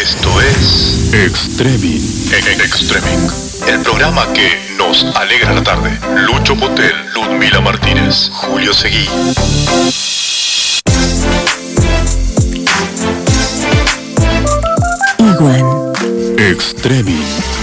Esto es Extremin. Extreming, el programa que nos alegra la tarde. Lucho Potel, Ludmila Martínez, Julio Seguí. Iguan. Extremin.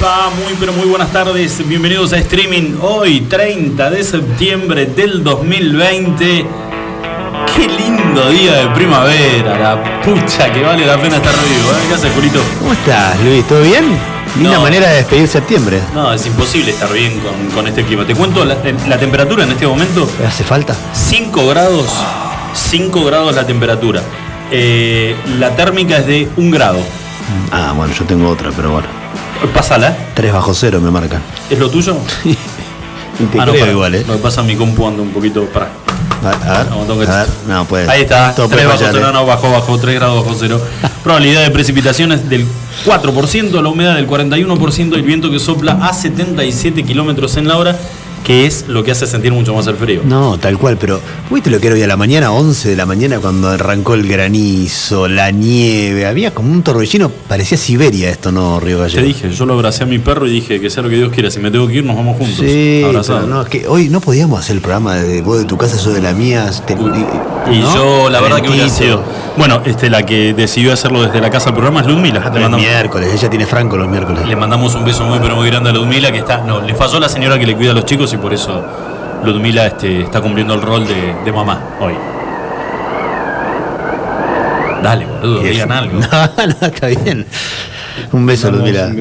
Les va? Muy, pero muy buenas tardes. Bienvenidos a Streaming hoy, 30 de septiembre del 2020. Qué lindo día de primavera, la pucha que vale la pena estar vivo. ¿eh? ¿Qué haces, Julito? ¿Cómo estás, Luis? ¿Todo bien? Linda No. manera de despedir septiembre. No, es imposible estar bien con, con este clima. Te cuento la, la temperatura en este momento, ¿Hace falta? 5 grados, 5 grados la temperatura. Eh, la térmica es de 1 grado. Ah, bueno, yo tengo otra, pero bueno. Pásala, 3 bajo cero me marcan. ¿es lo tuyo? Y te Ah, no, creo para, igual, ¿eh? Lo que pasa mi compu anda un poquito para. A, a ver, No, que- a ver, no puede. Ahí está, Todo 3 puede bajo fallar, cero, ¿eh? no, bajó, bajó, 3 grados bajo cero. Probabilidad de precipitaciones del 4%, la humedad del 41% y el viento que sopla a 77 kilómetros en la hora, que es lo que hace sentir mucho más el frío. No, tal cual, pero ¿viste lo que era hoy a la mañana, 11 de la mañana, cuando arrancó el granizo, la nieve? Había como un torbellino, parecía Siberia esto, ¿no, Río Te Gallego? dije, yo lo abracé a mi perro y dije que sea lo que Dios quiera. Si me tengo que ir, nos vamos juntos. Sí, pero no, es que hoy no podíamos hacer el programa de vos de tu casa, yo de la mía. te- Y yo, la verdad que hubiera sido. Bueno, este, la que decidió hacerlo desde la casa del programa es Ludmila. Ah, mandamos- miércoles, ella tiene Franco los miércoles. Le mandamos un beso muy pero muy grande a Ludmila que está. No, le falló la señora que le cuida a los chicos y por eso Ludmila este, está cumpliendo el rol de, de mamá hoy. Dale, boludo, digan algo. No, no, está bien. Un beso, Ludmila.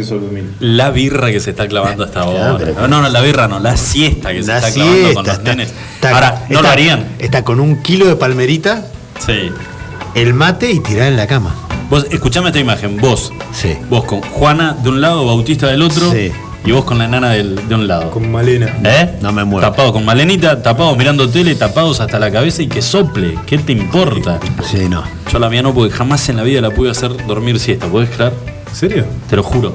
La birra que se está clavando hasta ahora. No, no, no, la birra no, la siesta que se está clavando con los está- nenes. está- Ahora, ¿no está- lo harían? Está con un kilo de palmerita, Sí. el mate y tirar en la cama. Vos, escuchame esta imagen, vos. Sí. Vos con Juana de un lado, Bautista del otro. Sí. Y vos con la enana del- de un lado. Con Malena. ¿Eh? No me muevo. Tapados con malenita, tapados mirando tele, tapados hasta la cabeza y que sople. ¿Qué te importa? Sí, no. Yo la mía no, porque jamás en la vida la pude hacer dormir siesta. ¿Podés creer? ¿En serio? Te lo juro.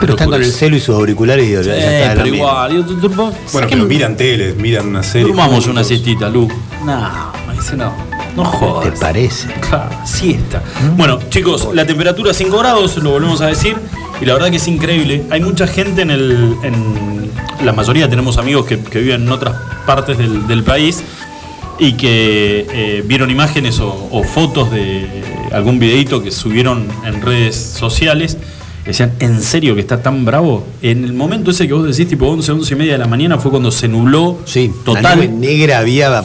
Pero están con el celo y sus auriculares y ya está. es lo pero igual. yo- tú- tú- Bueno, pero miran tele, miran una serie. Durmamos una siestita, Lu. No, me dice no. No jodas. ¿Te parece? Claro, siesta. Bueno, chicos, la temperatura 5 grados, lo volvemos a decir, y la verdad que es increíble. Hay mucha gente en el. En, la mayoría tenemos amigos que, que viven en otras partes del, del país y que eh, vieron imágenes o, o fotos de algún videito que subieron en redes sociales. Decían, ¿en serio que está tan bravo? En el momento ese que vos decís, tipo 11, 11 y media de la mañana, fue cuando se nubló Sí, La total. nube negra había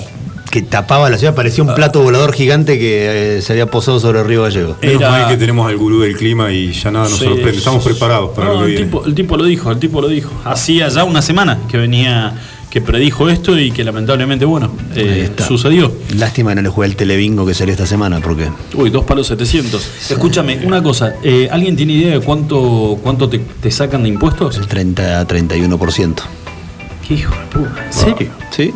que tapaba la ciudad, parecía un plato volador gigante que eh, se había posado sobre el río Gallego. Menos Era- mal que tenemos al gurú del clima y ya nada nos Sí, sorprende. Estamos preparados para no, lo que el viene. tipo, el tipo lo dijo, el tipo lo dijo. Hacía ya una semana que venía, que predijo esto y que lamentablemente, bueno, eh, sucedió. Lástima que no le jugué el telebingo que salió esta semana, porque Uy, dos palos 700. Escúchame, una cosa, eh, ¿alguien tiene idea de cuánto, cuánto te, te sacan de impuestos? el 30 a 31%. ¿Qué hijo de puta? ¿En serio? Sí.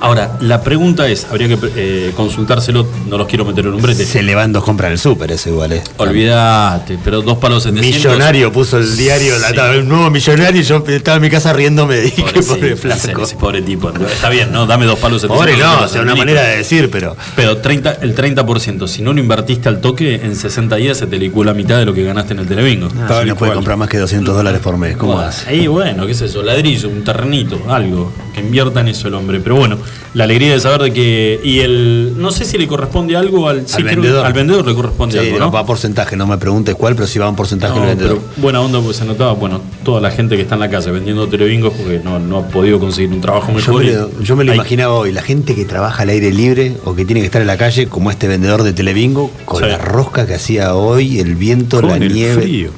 Ahora, la pregunta es, habría que eh, consultárselo, no los quiero meter en un brete. Se le van dos compras el súper, eso igual es. Olvídate, pero dos palos 700. Millonario puso el diario, la Sí. tabla, un nuevo millonario y yo estaba en mi casa riéndome y dije, Pobre, sí, pobre flaco. ese pobre tipo. Está bien, ¿no? Dame dos palos 700. Pobre no, o sea, una manera de decir, pero Pero 30, el 30%, si no lo invertiste al toque, en 60 días se te licúa la mitad de lo que ganaste en el Telebingo. ah, si no puede comprar más que 200 dólares por mes, ¿cómo Bueno, hace? Ahí, bueno, qué es eso, ladrillo, un terrenito, algo, que invierta en eso el hombre. Pero bueno, la alegría de saber de que. Y el. No sé si le corresponde algo al, sí, Al creo que vendedor. al vendedor le corresponde Sí, algo, va a porcentaje, no me preguntes cuál, pero sí va a un porcentaje No, el vendedor. pero buena onda porque se notaba, bueno, toda la gente que está en la calle vendiendo telebingos porque no, no ha podido conseguir un trabajo Yo mejor. me, y- lo, yo me lo Hay- imaginaba hoy, la gente que trabaja al aire libre o que tiene que estar en la calle, como este vendedor de Telebingo, con la rosca que hacía hoy, el viento, Con la el nieve. frío.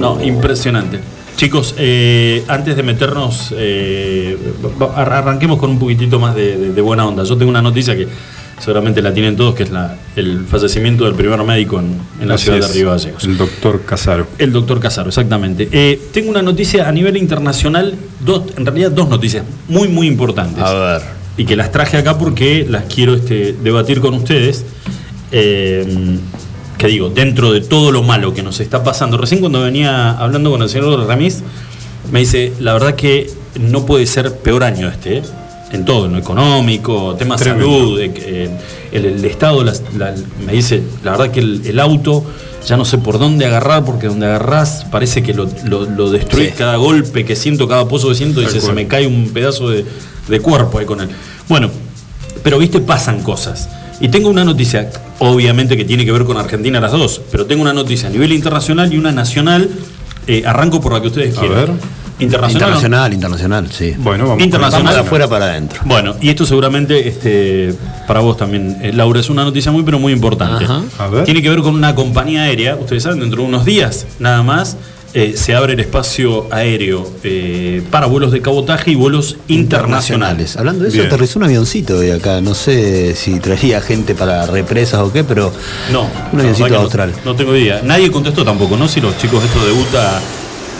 No, impresionante. Chicos, eh, antes de meternos, eh, arranquemos con un poquitito más de, de- de buena onda. Yo tengo una noticia que seguramente la tienen todos, que es la, el fallecimiento del primer médico en, en la ciudad es, de Río Gallegos. El doctor Casaro. El doctor Casaro, exactamente. Eh, tengo una noticia a nivel internacional, dos, en realidad dos noticias muy, muy importantes. A ver. Y que las traje acá porque las quiero este, debatir con ustedes. Que digo, dentro de todo lo malo que nos está pasando, recién cuando venía hablando con el señor Ramis, me dice, la verdad que no puede ser peor año este, ¿eh? en todo, en lo económico, temas de salud, eh, el, el Estado, la- me dice, la verdad que el, el auto ya no sé por dónde agarrar, porque donde agarrás parece que lo, lo, lo destruís Sí. cada golpe que siento, cada pozo que siento, dice, se cual. me cae un pedazo de, de cuerpo ahí con él. Bueno, pero viste, pasan cosas. Y tengo una noticia, obviamente que tiene que ver con Argentina las dos, pero tengo una noticia a nivel internacional y una nacional. Eh, arranco por la que ustedes A quieran. ver. Internacional. Internacional, internacional, sí. Bueno, vamos. Internacional. Vamos de afuera para adentro. Bueno, y esto seguramente este, para vos también, eh, Laura, es una noticia muy, pero muy importante. Ajá. A ver. Tiene que ver con una compañía aérea, ustedes saben, dentro de unos días nada más. Eh, se abre el espacio aéreo eh, para vuelos de cabotaje y vuelos internacionales. Hablando de eso, Bien. aterrizó un avioncito hoy acá. No sé si traía gente para represas o qué, pero. No, Un avioncito austral. No, no tengo idea. Nadie contestó tampoco, ¿no? Si los chicos estos de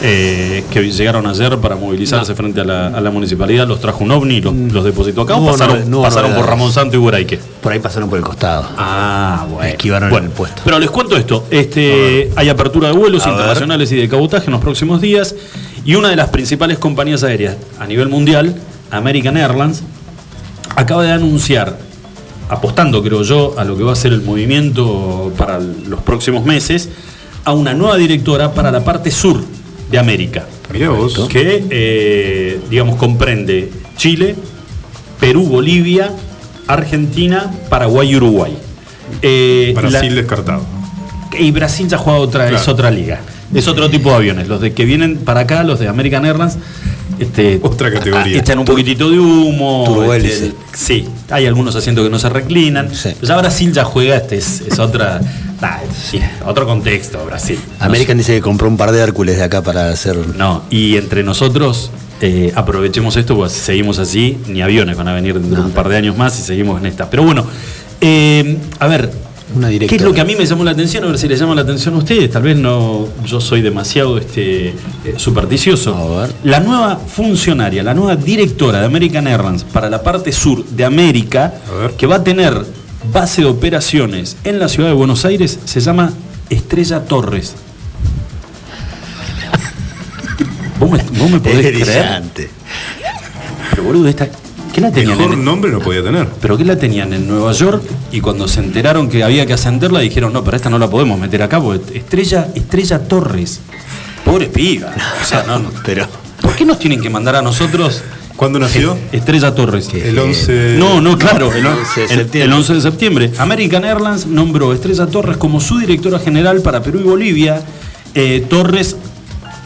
eh, que llegaron ayer para movilizarse frente a la, a la municipalidad los trajo un ovni, los, los depositó acá No o pasaron, no por. Ramón Santo y Buraique. Por ahí pasaron por el costado. Ah, bueno. Esquivaron el puesto. Pero les cuento esto. Este, hay apertura de vuelos A ver. internacionales y de cabotaje en los próximos días. Y una de las principales compañías aéreas a nivel mundial, American Airlines, acaba de anunciar, apostando creo yo a lo que va a ser el movimiento para los próximos meses, a una nueva directora para la parte sur de América Mirá vos. que eh, digamos comprende Chile, Perú, Bolivia, Argentina, Paraguay y Uruguay. Eh, Brasil la- descartado. y Brasil ya juega otra, es otra liga. Es otro tipo de aviones. Los de que vienen para acá, los de American Airlines, este, Otra categoría. echan un poquitito de humo. Este, sí, hay algunos asientos que no se reclinan. Sí. Ya Brasil ya juega, este es, es otra, sí, otro contexto, Brasil. American dice que compró un par de Hércules de acá para hacer. no, y entre nosotros eh, aprovechemos esto, pues si seguimos así, ni aviones van a venir dentro de un par de años más y seguimos en esta. Pero bueno, eh, a ver, Una ¿qué es lo que a mí me llamó la atención? A ver si les llama la atención a ustedes. Tal vez no, yo soy demasiado este, eh, supersticioso. A ver. La nueva funcionaria, la nueva directora de American Airlines para la parte sur de América, que va a tener base de operaciones en la ciudad de Buenos Aires, se llama Estrella Torres. ¿Vos me, vos me podés Es creer? Pero boludo, esta, ¿qué la tenían? Mejor en- nombre no podía tener. pero que la tenían en Nueva York y cuando se enteraron que había que ascenderla dijeron, no, pero esta no la podemos meter acá porque Estrella, Estrella Torres. Pobre piba. O sea, no, no. Pero. ¿Por qué nos tienen que mandar a nosotros ¿Cuándo nació? Estrella Torres? El 11. No, no, claro, el, 11 de el- septiembre. el 11 de septiembre. American Airlines nombró a Estrella Torres como su directora general para Perú y Bolivia. Eh, Torres,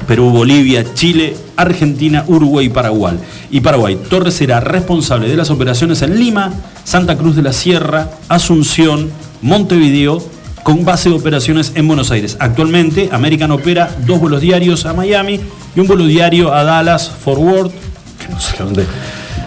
Perú, Bolivia, Chile, Argentina, Uruguay y Paraguay. Y Paraguay. Torres será responsable de las operaciones en Lima, Santa Cruz de la Sierra, Asunción, Montevideo, con base de operaciones en Buenos Aires. Actualmente, American opera dos vuelos diarios a Miami y un vuelo diario a Dallas, Fort Worth, no sé dónde,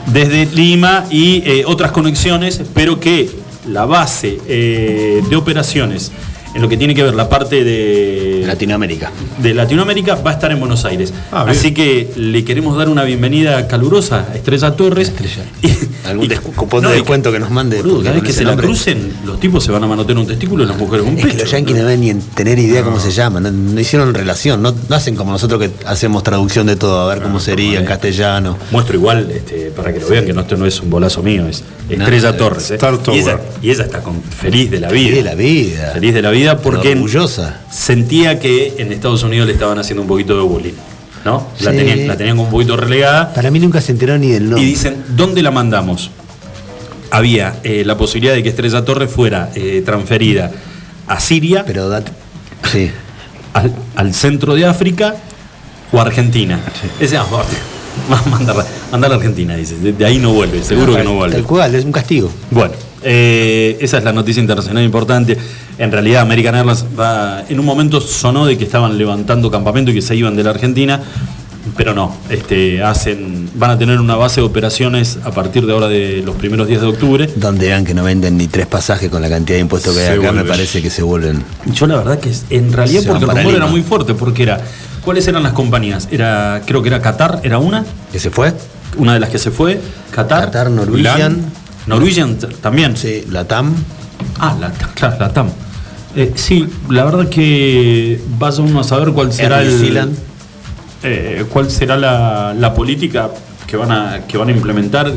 desde Lima y eh, otras conexiones, pero que la base eh, de operaciones en lo que tiene que ver la parte de Latinoamérica. de Latinoamérica va a estar en Buenos Aires. Ah. Así que le queremos dar una bienvenida calurosa a Estrella Torres. Estrella. Y- Algún y- descu- cupón de descuento que nos mande, boludo, cada vez que se la crucen, los tipos se van a manotear un testículo y las mujeres un Es pecho. que los yanquis no deben ni en tener idea cómo se llama, no, no hicieron relación, no, no hacen como nosotros que hacemos traducción de todo, a ver cómo sería en castellano. Muestro igual, este, para que lo vean, que no, esto no es un bolazo mío, es Estrella No, Torres. ¿eh? Star Y, ella, y ella está con- feliz de la vida. Feliz de la vida. Feliz de la vida porque orgullosa. Sentía que en Estados Unidos le estaban haciendo un poquito de bullying. ¿No? La, Sí. tenían, la tenían un poquito relegada. Para mí nunca se enteró ni del nombre. Y dicen, ¿dónde la mandamos? Había eh, la posibilidad de que Estrella Torres fuera eh, transferida a Siria, Pero. Sí. al, al centro de África o a Argentina. Ese, ah, mandarla, mandarla a Argentina, dice. De, de ahí no vuelve, seguro que no vuelve. Tal cual, es un castigo. Bueno, eh, esa es la noticia internacional importante. En realidad, American Airlines va, en un momento sonó de que estaban levantando campamento y que se iban de la Argentina, pero no. Este, hacen, van a tener una base de operaciones a partir de ahora de los primeros días de octubre. Donde vean que no venden ni tres pasajes con la cantidad de impuestos que Se hay acá, me parece que se vuelven. Yo la verdad que en realidad Se porque el rumor era muy fuerte, porque era, ¿cuáles eran las compañías? Era, creo que era Qatar, era una, ¿Que se fue? una de las que se fue, Qatar, Qatar, Norwegian. Norwegian también. Sí, la TAM. Ah, la, claro, la TAM. Eh, sí, la verdad que vaya uno a saber cuál será el, eh, cuál será la, la política que van a que van a implementar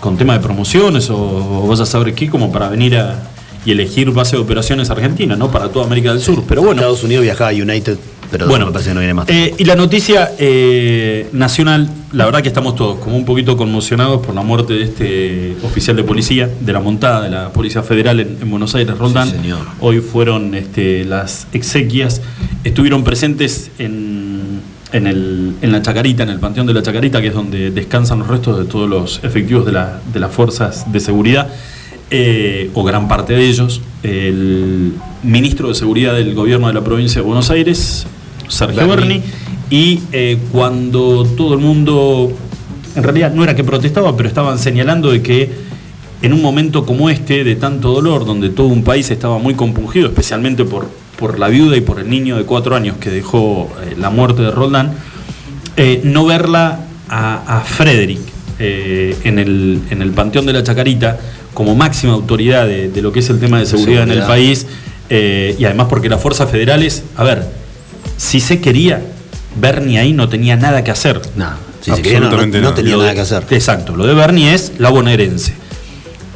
con tema de promociones o, o vaya a saber qué como para venir a y elegir base de operaciones Argentina, ¿no? Para toda América del Sur. Pero bueno, Estados Unidos viajaba a United, pero bueno, me parece que no viene más. eh, y la noticia eh, nacional, la verdad que estamos todos como un poquito conmocionados por la muerte de este oficial de policía, de la montada de la Policía Federal en, en Buenos Aires, Roldán. Sí, señor. Hoy fueron este, las exequias, estuvieron presentes en, en, el- en la Chacarita, en el Panteón de la Chacarita, que es donde descansan los restos de todos los efectivos de, la- de las fuerzas de seguridad, eh, o gran parte de ellos. El ministro de Seguridad del gobierno de la provincia de Buenos Aires, Sergio Berni. Y eh, cuando todo el mundo, en realidad no era que protestaba, pero estaban señalando de que en un momento como este, de tanto dolor, donde todo un país estaba muy compungido, especialmente por, por la viuda y por el niño de cuatro años que dejó eh, la muerte de Roldán, eh, no verla a, a Frederick en, el, en el Panteón de la Chacarita como máxima autoridad de, de lo que es el tema de seguridad, en el país, y además porque las fuerzas federales, a ver, si se quería, Bernie ahí no tenía nada que hacer. no, si se quería, no, no- Absolutamente no no. tenía Lo nada de- que hacer. Exacto, lo de Bernie es la bonaerense.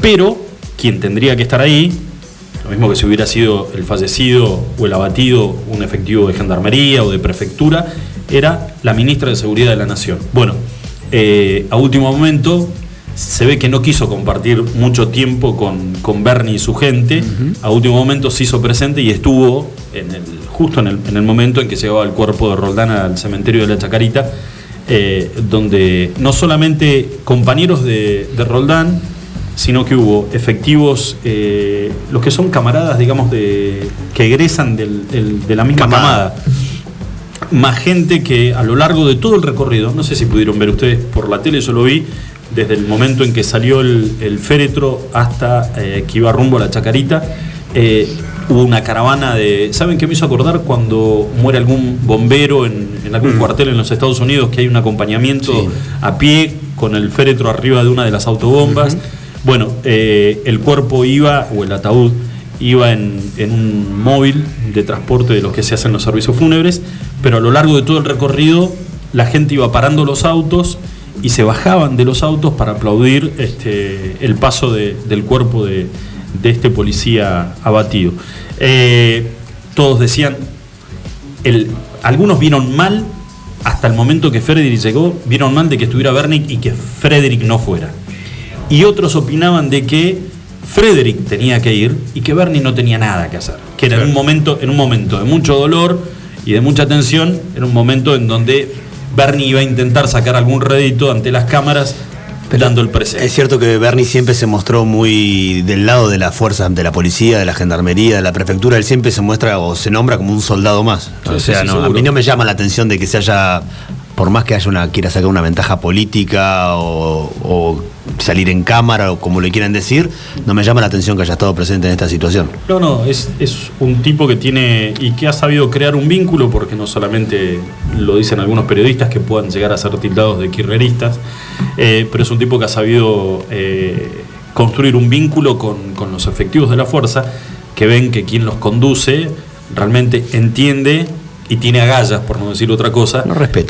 Pero quien tendría que estar ahí, lo mismo que si hubiera sido el fallecido o el abatido un efectivo de gendarmería o de prefectura, era la ministra de Seguridad de la Nación. Bueno, eh, a último momento se ve que no quiso compartir mucho tiempo con, con Bernie y su gente. A último momento se hizo presente y estuvo en el, justo en el, en el momento en que llegaba el cuerpo de Roldán al cementerio de la Chacarita, eh, donde no solamente compañeros de, de Roldán, sino que hubo efectivos, eh, los que son camaradas, digamos, de, que egresan del- del- de la misma Camada. camada más gente que a lo largo de todo el recorrido, no sé si pudieron ver ustedes por la tele, yo lo vi desde el momento en que salió el, el féretro hasta eh, que iba rumbo a la Chacarita, eh, hubo una caravana de... ¿Saben qué me hizo acordar cuando muere algún bombero en, en algún cuartel en los Estados Unidos que hay un acompañamiento Sí. a pie con el féretro arriba de una de las autobombas? Bueno, eh, el cuerpo iba, o el ataúd, iba en, en un móvil de transporte de los que se hacen los servicios fúnebres, pero a lo largo de todo el recorrido la gente iba parando los autos y se bajaban de los autos para aplaudir este, el paso de- del cuerpo de, de este policía abatido. Eh, todos decían, el- algunos vieron mal hasta el momento que Frederick llegó, vieron mal de que estuviera Bernick y que Frederick no fuera. Y otros opinaban de que Frederick tenía que ir y que Bernie no tenía nada que hacer. Que era en un momento, en un momento de mucho dolor y de mucha tensión, era un momento en donde Bernie iba a intentar sacar algún rédito ante las cámaras dando el presente. Es cierto que Bernie siempre se mostró muy del lado de las fuerzas, de la policía, de la gendarmería, de la prefectura. Él siempre se muestra o se nombra como un soldado más. Sí, o sea, sí, no, a mí no me llama la atención de que se haya, por más que haya una quiera sacar una ventaja política o, o salir en cámara o como le quieran decir, no me llama la atención que haya estado presente en esta situación. No, no, es, es un tipo que tiene y que ha sabido crear un vínculo, porque no solamente lo dicen algunos periodistas que puedan llegar a ser tildados de kirreristas, eh, pero es un tipo que ha sabido eh, construir un vínculo con, con los efectivos de la fuerza, que ven que quien los conduce realmente entiende y tiene agallas, por no decir otra cosa,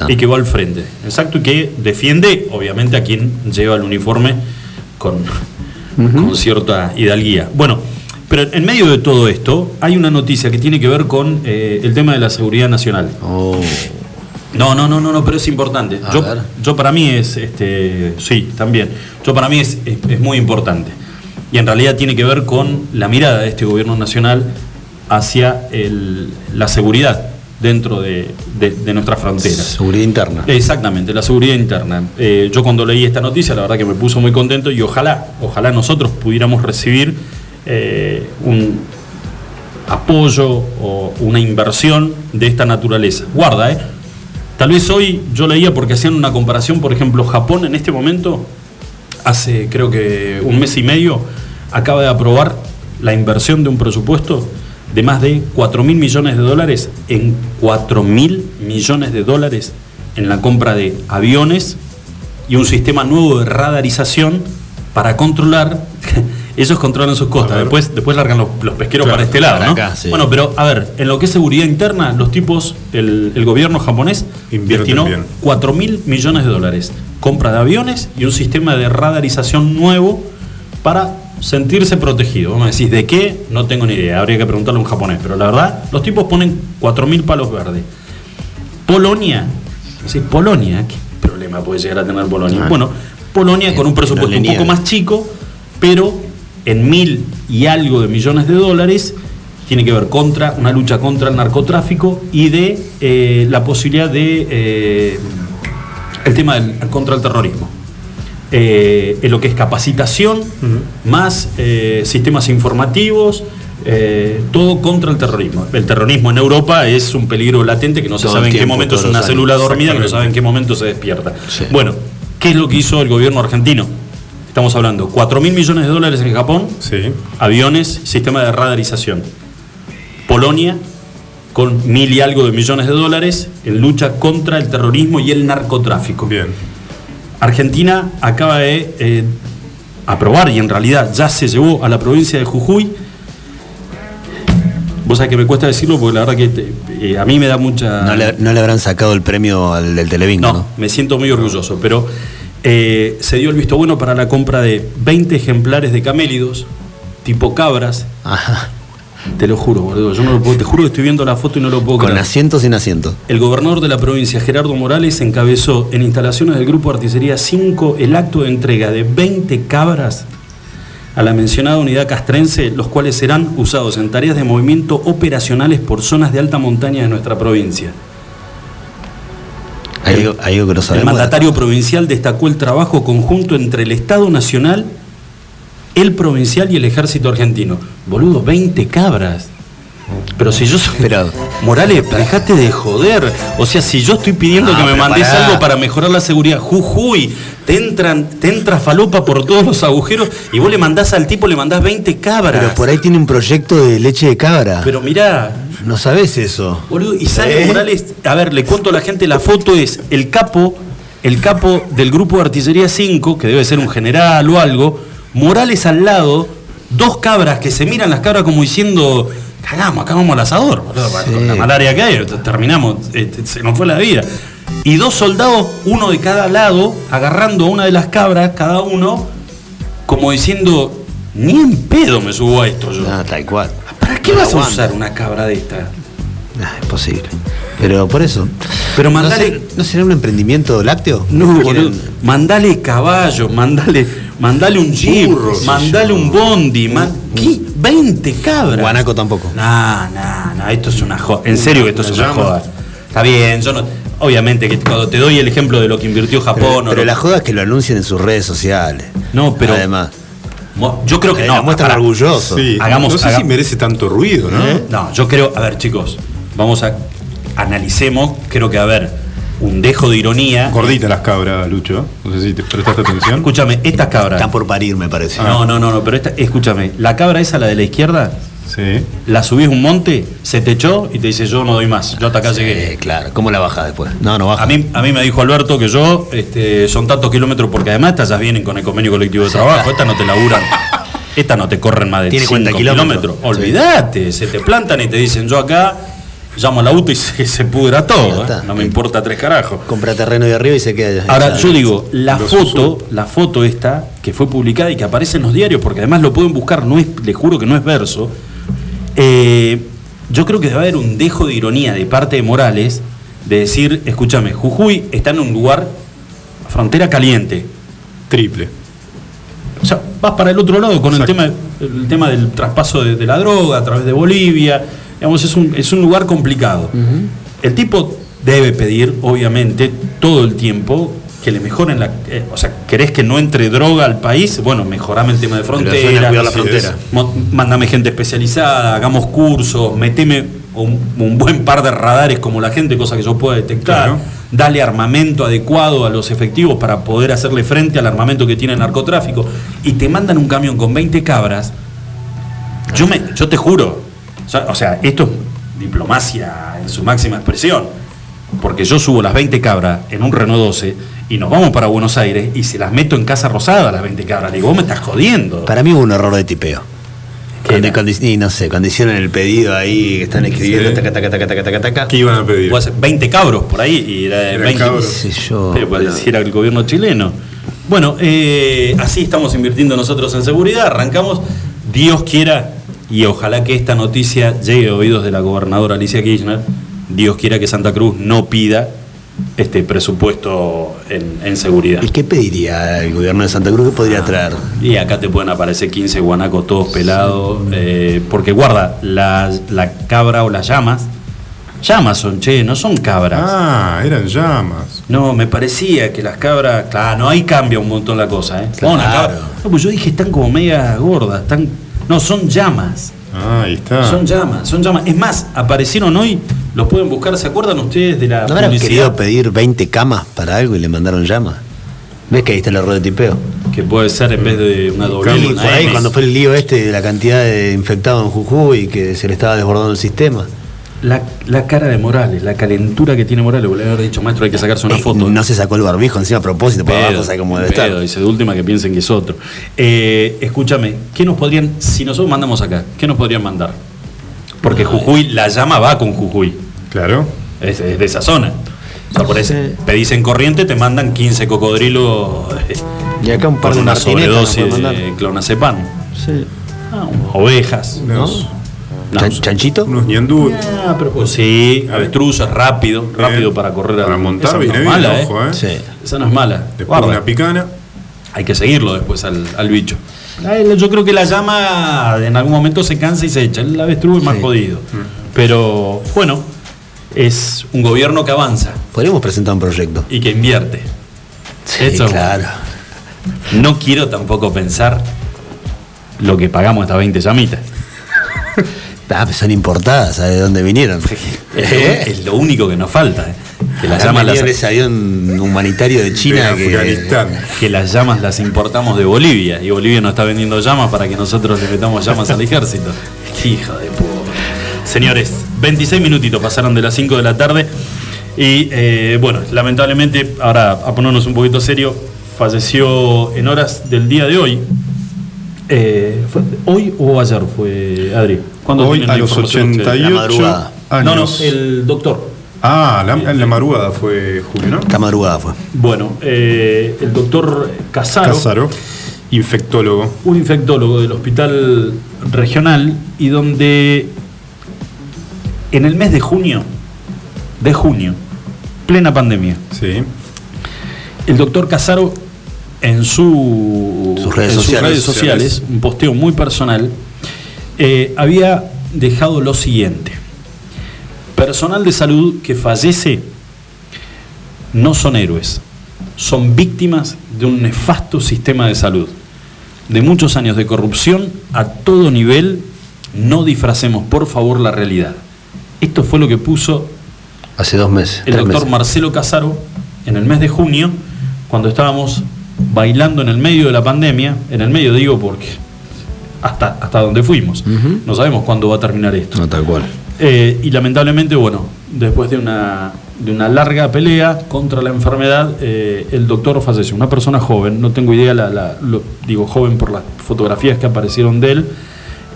y que va al frente. Exacto, y que defiende, obviamente, a quien lleva el uniforme con, con cierta hidalguía. Bueno, pero en medio de todo esto hay una noticia que tiene que ver con eh, el tema de la seguridad nacional. Oh, No, no, no, no, no, pero es importante. Yo para mí es, este, sí, también. Yo para mí es, es- es muy importante. Y en realidad tiene que ver con la mirada de este gobierno nacional hacia el- la seguridad dentro de, de- de nuestras fronteras. seguridad interna. Exactamente, la seguridad interna. Eh, yo cuando leí esta noticia, la verdad que me puso muy contento y ojalá, ojalá nosotros pudiéramos recibir eh, un apoyo o una inversión de esta naturaleza. Guarda, ¿eh? Tal vez hoy yo leía porque hacían una comparación, por ejemplo, Japón en este momento, hace creo que un mes y medio, acaba de aprobar la inversión de un presupuesto de más de 4 mil millones de dólares en 4 mil millones de dólares en la compra de aviones y un sistema nuevo de radarización para controlar Ellos controlan sus costas, después, después largan los, los pesqueros Claro, para este lado, para ¿no? acá, sí. Bueno, pero a ver, en lo que es seguridad interna, los tipos, el, el gobierno japonés Invierten destinó bien. 4 mil millones de dólares. Compra de aviones y un sistema de radarización nuevo para sentirse protegido. Vamos a decir, ¿de qué? No tengo ni idea, habría que preguntarle a un japonés, pero la verdad, los tipos ponen 4 mil palos verdes. Polonia, sí, Polonia, ¿qué problema puede llegar a tener Polonia? Ah. Bueno, Polonia con un presupuesto un poco más chico, pero en mil y algo de millones de dólares tiene que ver contra una lucha contra el narcotráfico y de eh, la posibilidad de eh, el tema del contra el terrorismo. Eh, en lo que es capacitación, más eh, sistemas informativos, eh, todo contra el terrorismo. El terrorismo en Europa es un peligro latente que no se sabe en qué momento es una célula dormida que no sabe en qué momento se despierta. Sí. Bueno, ¿qué es lo que hizo el gobierno argentino? Estamos hablando, 4 mil millones de dólares en Japón, Sí. aviones, sistema de radarización. Polonia, con mil y algo de millones de dólares en lucha contra el terrorismo y el narcotráfico. Bien. Argentina acaba de eh, aprobar y en realidad ya se llevó a la provincia de Jujuy. Vos sabés que me cuesta decirlo porque la verdad que te- eh, a mí me da mucha... No le, no le habrán sacado el premio al del Televinco, No, ¿no? me siento muy orgulloso, pero eh, se dio el visto bueno para la compra de 20 ejemplares de camélidos, tipo cabras. Ajá. Te lo juro, boludo. Yo no lo puedo, te juro que estoy viendo la foto y no lo puedo Con creer. asiento sin asiento. El gobernador de la provincia, Gerardo Morales, encabezó en instalaciones del Grupo Artillería 5 el acto de entrega de 20 cabras a la mencionada unidad castrense, los cuales serán usados en tareas de movimiento operacionales por zonas de alta montaña de nuestra provincia. Hay algo, hay algo que no El mandatario provincial destacó el trabajo conjunto entre el Estado Nacional, el provincial y el ejército argentino. Boludo, 20 cabras. Pero si yo soy. Pero- Morales, dejate de joder. O sea, si yo estoy pidiendo No, que me mandes pará. algo para mejorar la seguridad, Jujuy, te entran, te entra falopa por todos los agujeros y vos le mandás al tipo, le mandás 20 cabras. Pero por ahí tiene un proyecto de leche de cabra. Pero mirá, no sabes eso. Boludo, y sale ¿Eh? Morales, a ver, le cuento a la gente, la foto es el capo, el capo del grupo de artillería 5, que debe ser un general o algo, Morales al lado, dos cabras que se miran las cabras como diciendo, cagamos, acá vamos al asador, boludo, con la malaria que hay, terminamos, eh, se nos fue la vida. Y dos soldados, uno de cada lado, agarrando a una de las cabras, cada uno, como diciendo, ni en pedo me subo a esto yo. Ah, tal cual. ¿Para qué No vas a usar una cabra de esta? Ah, es posible. Pero por eso. Pero ¿No mandale- ser- ¿No será un emprendimiento lácteo? No, ¿Quieren- boludo. Mandale caballo, mandale, mandale un jeep, Burros, mandale un bondi, man- ¿qué? 20 cabras. Guanaco tampoco. No, no, no, esto es una joda. En serio que esto es Una joda. Está bien, yo no. Obviamente que cuando te doy el ejemplo de lo que invirtió Pero, Japón. o pero lo- la joda es que lo anuncien en sus redes sociales. No, pero- Además. Yo creo que Eh, no. muestran. Sí. Hagamos- no sé haga- si merece tanto ruido, ¿no? ¿Eh? No, yo creo, a ver chicos, vamos a analicemos, creo que a haber un dejo de ironía. Gorditas las cabras, Lucho. No sé si te prestaste atención. Escúchame, estas cabras. Están por parir, me parece. No, no, no, no, pero esta, escúchame, la cabra esa, la de la izquierda, Sí. la subís un monte, se te echó y te dice yo no doy más, yo hasta acá llegué. Eh, claro. ¿Cómo la baja después? No, no baja. A mí, a mí me dijo Alberto que yo este, son tantos kilómetros porque además estas ya vienen con el convenio colectivo de trabajo, estas no te laburan, estas no te corren más de Tiene 5 cuenta kilómetros. kilómetros. Olvídate, se te plantan y te dicen yo acá llamo al auto y se, se pudra todo, ¿eh? no me importa tres carajos. Compra terreno de arriba y se queda allá. Ahora, yo digo, la foto, la foto esta, que fue publicada y que aparece en los diarios, porque además lo pueden buscar, no es, les juro que no es verso, eh, yo creo que debe haber un dejo de ironía de parte de Morales, de decir, escúchame, Jujuy está en un lugar, frontera caliente. Triple. O sea, vas para el otro lado con el tema, el tema del traspaso de, de la droga a través de Bolivia. Digamos, es un, es un lugar complicado. El tipo debe pedir, obviamente, todo el tiempo que le mejoren la. eh, o sea, ¿querés que no entre droga al país? Bueno, mejorame el tema de frontera. la frontera. Mándame gente especializada, hagamos cursos, meteme un, un buen par de radares como la gente, cosa que yo pueda detectar. Claro. Dale armamento adecuado a los efectivos para poder hacerle frente al armamento que tiene el narcotráfico. Y te mandan un camión con 20 cabras. Yo, me, yo te juro, o sea, esto es diplomacia en su máxima expresión. porque yo subo las 20 cabras en un Renault 12 y nos vamos para Buenos Aires y se las meto en Casa Rosada las 20 cabras. Le digo, vos me estás jodiendo. Para mí hubo un error de tipeo. ¿Qué Cuando, y no sé, cuando hicieron el pedido ahí, que están escribiendo, Sí. taca, taca, taca, taca, taca, taca. ¿Qué iban a pedir? Vos haces 20 cabros por ahí y era de Eran 20. cabros. qué sé yo. Pero pero- pareciera el gobierno chileno. Bueno, eh, así estamos invirtiendo nosotros en seguridad. Arrancamos, Dios quiera, y ojalá que esta noticia llegue a oídos de la gobernadora Alicia Kirchner. Dios quiera que Santa Cruz no pida este presupuesto en, en seguridad. ¿Y qué pediría el gobierno de Santa Cruz? ¿Qué podría traer? Y acá te pueden aparecer 15 guanacos todos pelados. eh, porque guarda, la, la cabra o las llamas. Llamas son, che, no son cabras. Ah, eran llamas. No, me parecía que las cabras. Claro, no, ahí cambia un montón la cosa, ¿eh? Claro. No, cabra- no, pues yo dije, están como media gordas. Están, no, son llamas. Ah, ahí está. Son llamas, son llamas. Es más, aparecieron hoy, los pueden buscar. ¿Se acuerdan ustedes de la ¿No habrán querido pedir 20 camas para algo y le mandaron llamas? ¿Ves que ahí está el error de tipeo? Que puede ser en vez de una doble. Una por ahí, cuando fue el lío este de la cantidad de infectados en Jujuy y que se le estaba desbordando el sistema. La, la cara de Morales, la calentura que tiene Morales, le haber dicho, maestro, hay que sacarse una Eh, foto. No se sacó el barbijo encima a propósito, para abajo, ¿sabes cómo debe pedo, estar? Dice de última que piensen que es otro. Eh, escúchame, ¿qué nos podrían, si nosotros mandamos acá, qué nos podrían mandar? Porque Jujuy, la llama va con Jujuy, Claro. es, es de esa zona. O sea, por eso pedís en corriente, te mandan 15 cocodrilos Y acá un par con de una sobredosis de clonazepam. Sí. Ah, ovejas. No. Chan- ¿Chanchito? unos ñandú. Ah, pero, pues, sí, avestruzas, rápido, rápido para correr a Para montar Esa no viene es bien, mala, ojo, ¿eh? ¿eh? Sí. Esa no es mala. Después Guarda. una picana. Hay que seguirlo después al, al bicho. Yo creo que la llama en algún momento se cansa y se echa. El avestruz es más Sí. jodido. Pero bueno, es un gobierno que avanza Podríamos presentar un proyecto. y que invierte. Sí, Eso claro. No quiero tampoco pensar lo que pagamos estas 20 llamitas. Ah, pues son importadas, ¿sabes de dónde vinieron? Es lo, es lo único que nos falta. ¿eh? Que las llamas las, en ese avión humanitario de China de que. Afganistán. que las llamas las importamos de Bolivia y Bolivia nos está vendiendo llamas para que nosotros le metamos llamas al ejército. Qué hija de puta. Señores, 26 minutitos pasaron de las 5 de la tarde y eh, bueno, lamentablemente, ahora a ponernos un poquito serio, falleció en horas del día de hoy. Eh, ¿fue ¿Hoy o ayer fue, Adri? ¿Cuándo Hoy a la los información ustedes? 88 88 madrugada. años. No, no, el doctor. Ah, la, en la madrugada fue Julio, ¿no? Esta madrugada fue. Bueno, eh, el doctor Casaro. Casaro, infectólogo. un infectólogo del hospital regional y donde en el mes de junio, de junio, plena pandemia, Sí. el doctor Casaro en, su, Sus redes en sociales. redes sociales, un posteo muy personal, eh, había dejado lo siguiente. Personal de salud que fallece no son héroes, son víctimas de un nefasto sistema de salud, de muchos años de corrupción a todo nivel, no disfracemos por favor la realidad. Esto fue lo que puso Hace dos meses. el doctor meses. Marcelo Casaro en el mes de junio, cuando estábamos bailando en el medio de la pandemia, en el medio digo porque hasta, hasta donde fuimos, no sabemos cuándo va a terminar esto. No, tal cual. Eh, y lamentablemente, bueno, después de una, de una larga pelea contra la enfermedad, eh, el doctor falleció. Una persona joven, no tengo idea, la, la- lo, digo joven por las fotografías que aparecieron de él.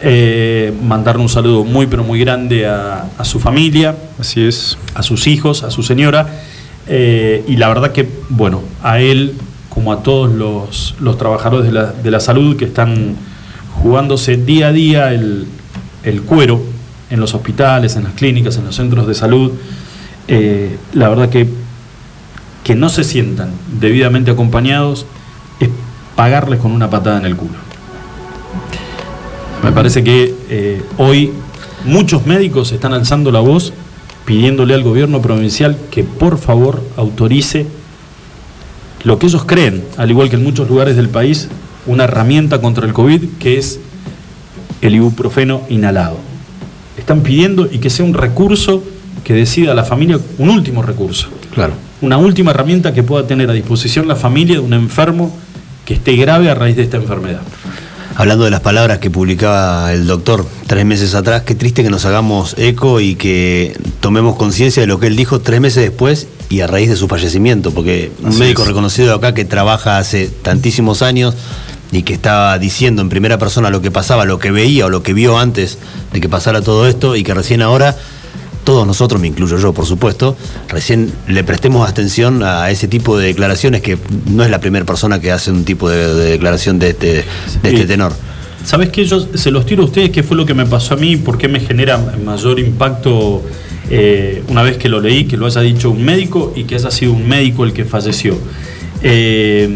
Eh, mandarle un saludo muy, pero muy grande a, a su familia, Así es. a sus hijos, a su señora. eh, y la verdad que, bueno, a él, como a todos los, los trabajadores de la, de la salud que están jugándose día a día el, el cuero en los hospitales, en las clínicas, en los centros de salud, eh, la verdad que que no se sientan debidamente acompañados es pagarles con una patada en el culo. Me parece que eh, hoy muchos médicos están alzando la voz pidiéndole al gobierno provincial que por favor autorice lo que ellos creen, al igual que en muchos lugares del país, una herramienta contra el COVID que es el ibuprofeno inhalado. Están pidiendo y que sea un recurso que decida la familia, un último recurso Claro. una última herramienta que pueda tener a disposición la familia de un enfermo que esté grave a raíz de esta enfermedad. Hablando de las palabras que publicaba el doctor tres meses atrás, qué triste que nos hagamos eco y que tomemos conciencia de lo que él dijo tres meses después y a raíz de su fallecimiento, porque un médico es. reconocido de acá que trabaja hace tantísimos años y que estaba diciendo en primera persona lo que pasaba, lo que veía o lo que vio antes de que pasara todo esto y que recién ahora todos nosotros, me incluyo yo por supuesto, recién le prestemos atención a ese tipo de declaraciones que no es la primera persona que hace un tipo de, de declaración de este, de este tenor. ¿Sabes qué? Yo se los tiro a ustedes, qué fue lo que me pasó a mí, por qué me genera mayor impacto eh, una vez que lo leí, que lo haya dicho un médico y que haya sido un médico el que falleció. Eh,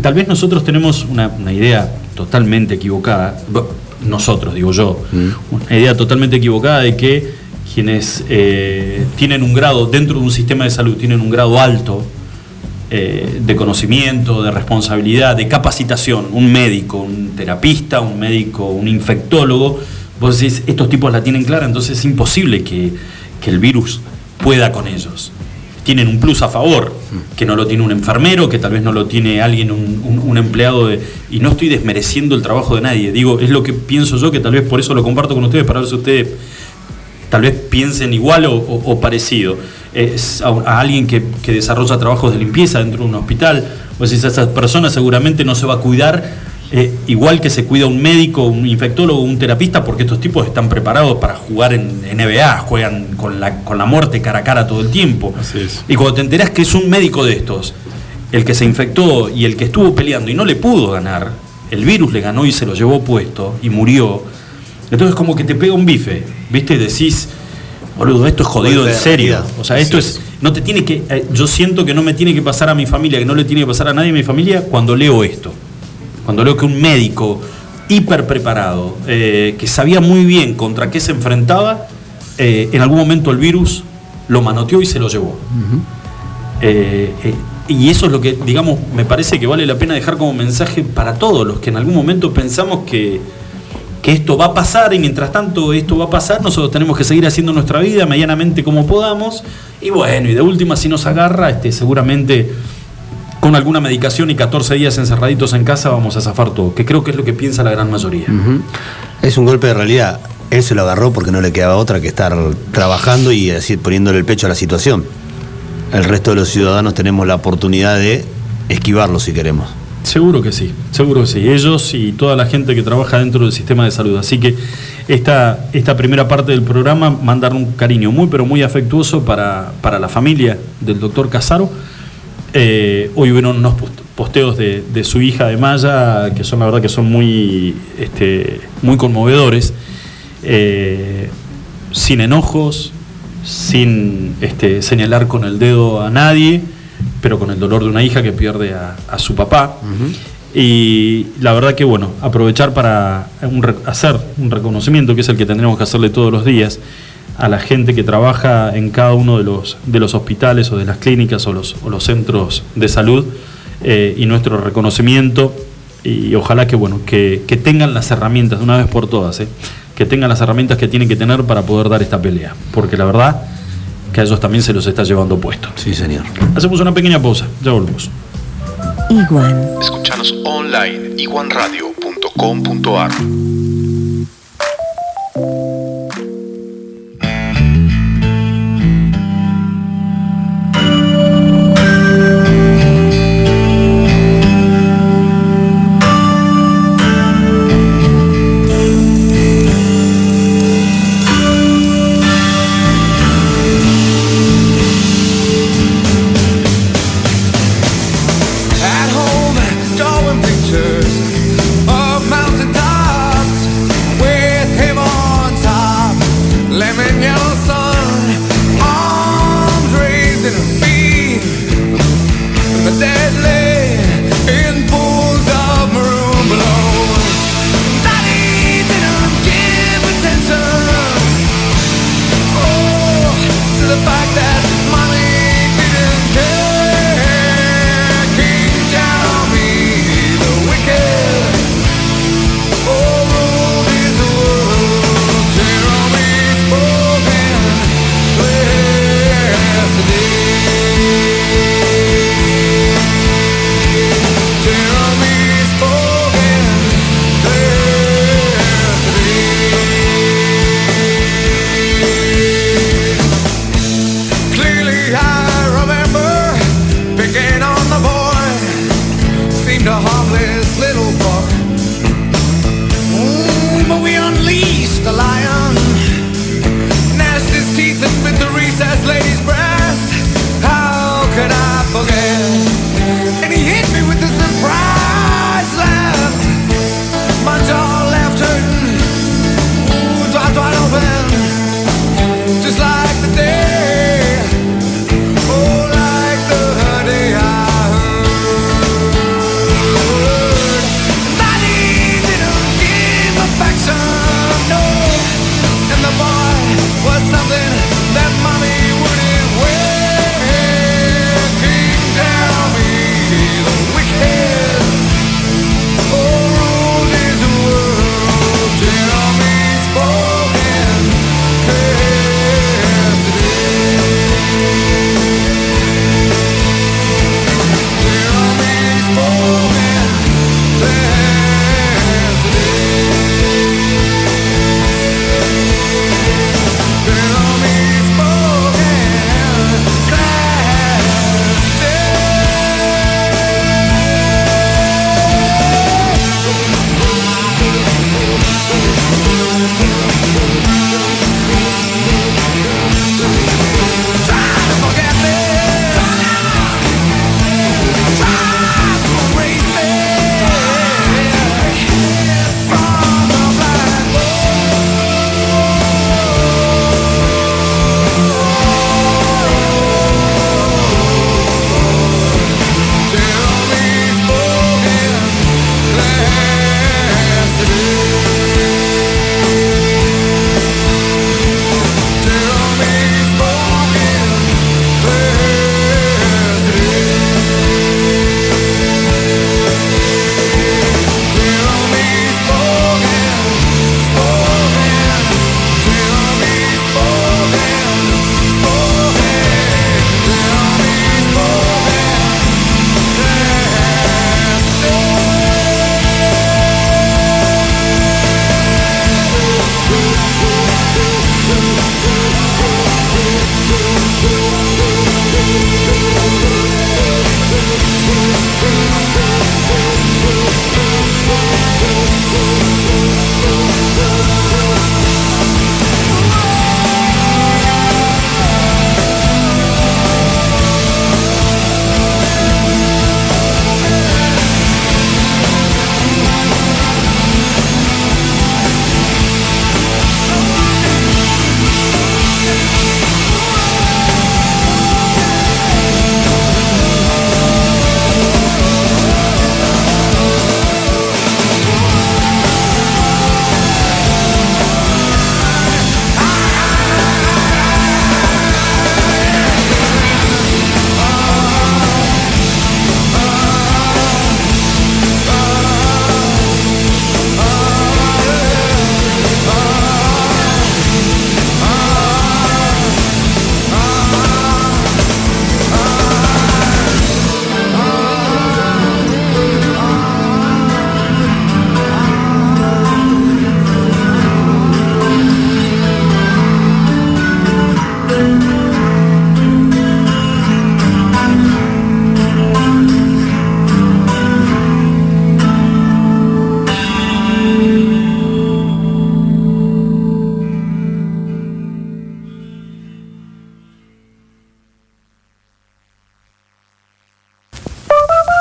tal vez nosotros tenemos una, una idea totalmente equivocada, nosotros digo yo, una idea totalmente equivocada de que quienes eh, tienen un grado dentro de un sistema de salud, tienen un grado alto, eh, de conocimiento, de responsabilidad, de capacitación, un médico, un terapista, un médico, un infectólogo, vos decís, estos tipos la tienen clara, entonces es imposible que, que el virus pueda con ellos. Tienen un plus a favor, que no lo tiene un enfermero, que tal vez no lo tiene alguien, un, empleado de... Y no estoy desmereciendo el trabajo de nadie, digo, es lo que pienso yo, que tal vez por eso lo comparto con ustedes, para ver si ustedes tal vez piensen igual o, o- o parecido. A, alguien que, que desarrolla trabajos de limpieza dentro de un hospital, pues esa persona seguramente no se va a cuidar eh, igual que se cuida un médico, un infectólogo, un terapista, porque estos tipos están preparados para jugar en NBA, juegan con la, con la muerte cara a cara todo el tiempo. Así es. Y cuando te enterás que es un médico de estos, el que se infectó y el que estuvo peleando y no le pudo ganar, el virus le ganó y se lo llevó puesto y murió. Entonces como que te pega un bife, ¿viste? Y decís, boludo, esto es jodido en serio. O sea, esto es, no te tiene que, eh, yo siento que no me tiene que pasar a mi familia, que no le tiene que pasar a nadie en mi familia cuando leo esto. Cuando leo que un médico hiper preparado, eh, que sabía muy bien contra qué se enfrentaba, eh, en algún momento el virus lo manoteó y se lo llevó. Eh, eh, y eso es lo que, digamos, me parece que vale la pena dejar como mensaje para todos los que en algún momento pensamos que, que esto va a pasar y mientras tanto esto va a pasar, nosotros tenemos que seguir haciendo nuestra vida medianamente como podamos. Y bueno, y de última, si nos agarra, este, seguramente con alguna medicación y 14 días encerraditos en casa vamos a zafar todo, que creo que es lo que piensa la gran mayoría. Es un golpe de realidad. Él se lo agarró porque no le quedaba otra que estar trabajando y así poniéndole el pecho a la situación. El resto de los ciudadanos tenemos la oportunidad de esquivarlo si queremos. Seguro que sí, seguro que sí. Ellos y toda la gente que trabaja dentro del sistema de salud. Así que esta, esta primera parte del programa, mandar un cariño muy, pero muy afectuoso para, para la familia del doctor Casaro. Eh, hoy hubieron unos post- posteos de, de su hija de Maya, que son la verdad que son muy, este, muy conmovedores. Eh, sin enojos, sin este, señalar con el dedo a nadie, pero con el dolor de una hija que pierde a, a su papá. Y la verdad que, bueno, aprovechar para un hacer un reconocimiento, que es el que tendremos que hacerle todos los días, a la gente que trabaja en cada uno de los, de los hospitales o de las clínicas o los, o los centros de salud, eh, y nuestro reconocimiento, y ojalá que, bueno, que, que tengan las herramientas, de una vez por todas, eh, que tengan las herramientas que tienen que tener para poder dar esta pelea, porque la verdad que a ellos también se los está llevando puesto. Sí, señor. Hacemos una pequeña pausa, ya volvemos. Iguan. Escuchanos online iguanradio.com.ar the recess, ladies.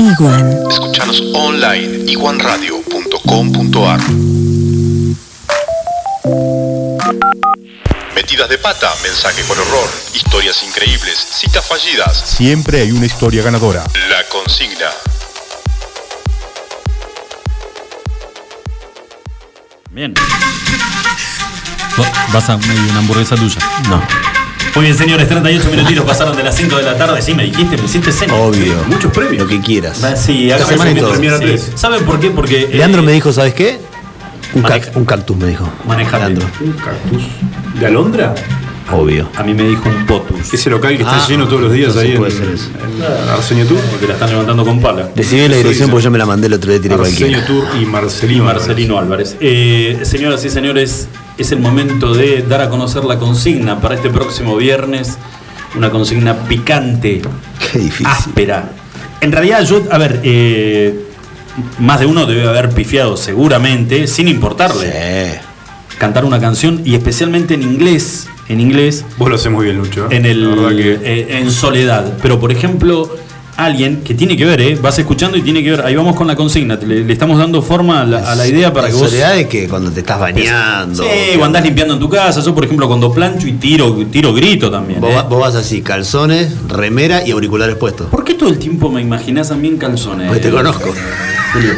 Iguan. Escuchanos online iguanradio.com.ar Metidas de pata, mensaje con horror, historias increíbles, citas fallidas, Siempre hay una historia ganadora. la consigna. Bien. ¿Vas a medir una hamburguesa tuya? No. Muy bien, señores, 38 minutitos pasaron de las 5 de la tarde. Sí, me dijiste, me hiciste cena. Obvio. Muchos premios. Lo que quieras. Ah, Sí, hágame semana todo. Sí. tres. ¿Saben por qué? Porque. eh, Leandro me dijo, ¿sabes qué? Un, un cactus me dijo. Manejate. Leandro. Un cactus. ¿De Alondra? Obvio. A mí me dijo un potus. Ese local que está Ah, lleno todos los días ahí en, puede ser eso. en Arsenio Tour. Porque la están levantando con pala. Decidí la dirección porque yo me la mandé el otro día, tiré Arsenio cualquiera. Tour y Y Marcelino. Álvarez. Eh, señoras y señores, es el momento de dar a conocer la consigna para este próximo viernes. Una consigna picante, Qué difícil. áspera. En realidad, yo, a ver, eh, más de uno debe haber pifiado seguramente, sin importarle, Sí. cantar una canción y especialmente en inglés. En inglés, Vos lo haces muy bien, Lucho. ¿eh? en el que. eh, en soledad. Pero por ejemplo, alguien que tiene que ver, ¿eh? vas escuchando y tiene que ver. Ahí vamos con la consigna. Le, le estamos dando forma a la, a la idea para La que vos. soledad es que cuando te estás bañando. Sí, o andás limpiando en tu casa. Yo, por ejemplo, cuando plancho y tiro, tiro grito también. Vos, ¿eh? vos vas así, calzones, remera y auriculares puestos. ¿Por qué todo el tiempo me imaginás a mí en calzones? Porque te conozco. Julio.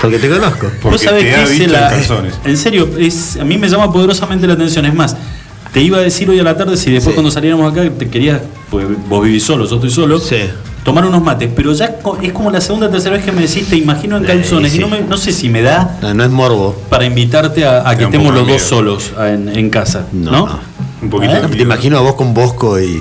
Porque te conozco. Porque Vos sabés te que visto la- en calzones. En serio, es, a mí me llama poderosamente la atención. Es más, te iba a decir hoy a la tarde si después Sí. cuando saliéramos acá te querías, pues vos vivís solo, yo estoy solo, Sí. tomar unos mates. Pero ya es como la segunda o tercera vez que me decís te imagino en calzones. sí. Y no, me- no sé si me da No, no es morbo. para invitarte a, a que estemos los dos solos a- en, en casa. ¿No? No, no. Un poquito. ¿Eh? Te imagino a vos con Bosco y.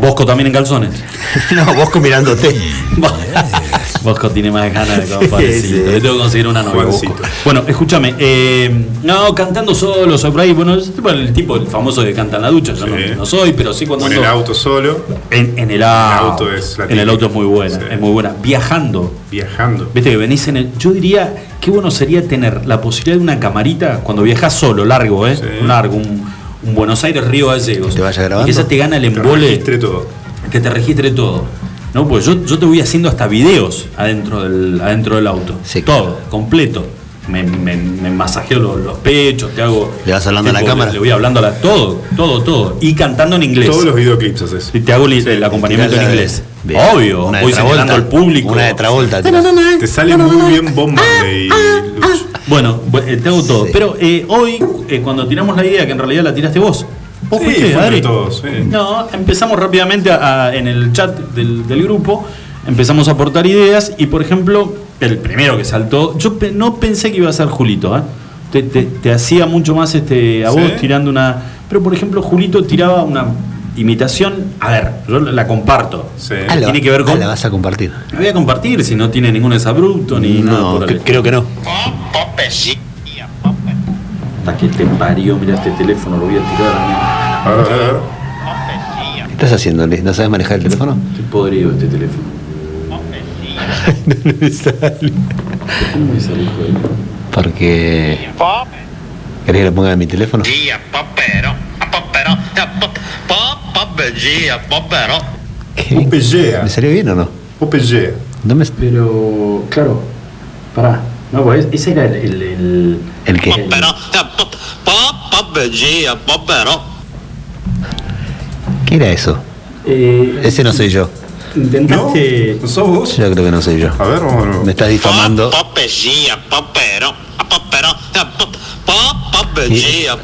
Bosco también en calzones. No, Bosco mirándote. Bosco tiene más ganas de sí. Le tengo que conseguir una novia. Bosco. Bueno, escúchame. eh, no, cantando solo, soy por ahí. Bueno, el tipo el famoso que canta en la ducha. Yo no, Sí. no soy, pero sí cuando O en el ando- auto solo, En, en el auto. auto es en el auto es muy buena. Sí. Es muy buena. Viajando. viajando. Viste que venís en el. Yo diría, qué bueno sería tener la posibilidad de una camarita cuando viajas solo, largo, ¿eh? Sí. Un largo, un, un Buenos Aires, Río Gallegos. ¿Te vaya Y grabando? que esa te gana el Te embole. registre todo. Que te registre todo. No, pues yo, yo te voy haciendo hasta videos adentro del, adentro del auto. Sí, todo, completo. Me, me, me masajeo los, los pechos, te hago. ¿Le vas hablando a la cámara? Le, voy hablando a la. Todo, todo, todo. Y cantando en inglés. Todos los videoclips haces. Y te hago el, el acompañamiento en de- inglés. Obvio. Una de voy señalando al público. Una de Travolta. Te sale muy bien Bob Marley, Lucho. Bueno, bu- eh, te hago todo. Sí. Pero eh, hoy, eh, cuando tiramos la idea, que en realidad la tiraste vos. ¿Vos Sí, fuiste, Adri? todos. No, empezamos rápidamente a- a- en el chat del, del grupo. Empezamos a aportar ideas y, por ejemplo, el primero que saltó, yo pe- no pensé que iba a ser Julito, ¿eh? Te, te- te hacía mucho más este, a ¿Sí? vos tirando una... Pero, por ejemplo, Julito tiraba una imitación, a ver, yo la comparto. Sí. Ah, tiene que ver ah, con... la vas a compartir. La voy a compartir si no tiene ningún exabrupto ni nada No, por el cre- creo que no. Hasta que te parió, mira este teléfono, lo voy a tirar a ver, a ver, a ver. ¿Qué estás haciendo, Liz? ¿No sabes manejar el teléfono? Estoy podrido este teléfono. ¿Por qué no me sale, de- Porque. ¿Querés que lo ponga en mi teléfono? ¿Qué? ¿Me salió bien o no? Popeyea. ¿No me... Pero, claro, pará. No, pues ese era el. el, el, ¿El qué? Papero, papero, papero. ¿Qué era eso? eh, Ese no soy yo. ¿No? Intentaste. ¿No sos vos? Yo creo que no soy yo. A ver, vamos a ver. Me estás difamando.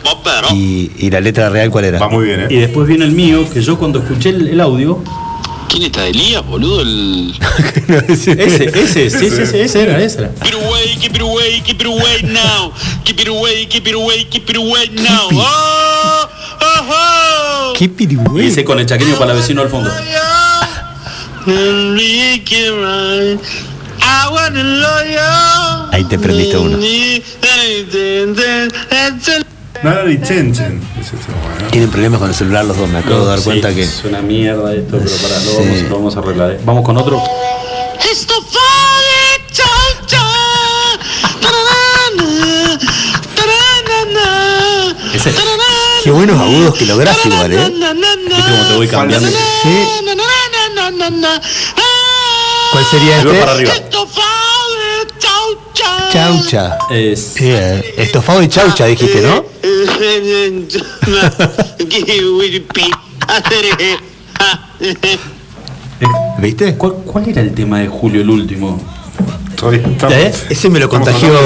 Papero. ¿Y, y la letra real cuál era? Va muy bien, Y ¿eh? después viene el mío, que yo cuando escuché el, el audio. ¿Quién está Elías, boludo? El... Ese, ese, sí, sí, sí, ese era, ese era. Keep it away, keep it away, keep it away now. Keep it away, keep it away, keep it away now. Keep it. Oh, oh, oh. ¿Qué pirigüey? Y ese con el chaqueño para la vecino al fondo. Ahí te prendiste uno. Nada de Chen Chen. Ese está bueno. Tienen problemas con el celular los dos, me acabo de dar Sí, cuenta que. Es una mierda esto, pero pará, lo, Sí. vamos, lo vamos a arreglar. ¿eh? Vamos con otro. Ese. Qué buenos agudos que lográs igual, ¿eh? na-na-na-na. ¿Viste cómo te voy cambiando? Sí. ¿Cuál sería este? para arriba. Estofado de chaucha. Chaucha. Es. Bien. Estofado y chaucha dijiste, ¿no? ¿Viste? ¿Cuál, cuál era el tema de Julio, el último? ¿Eh? Ese me lo contagió. de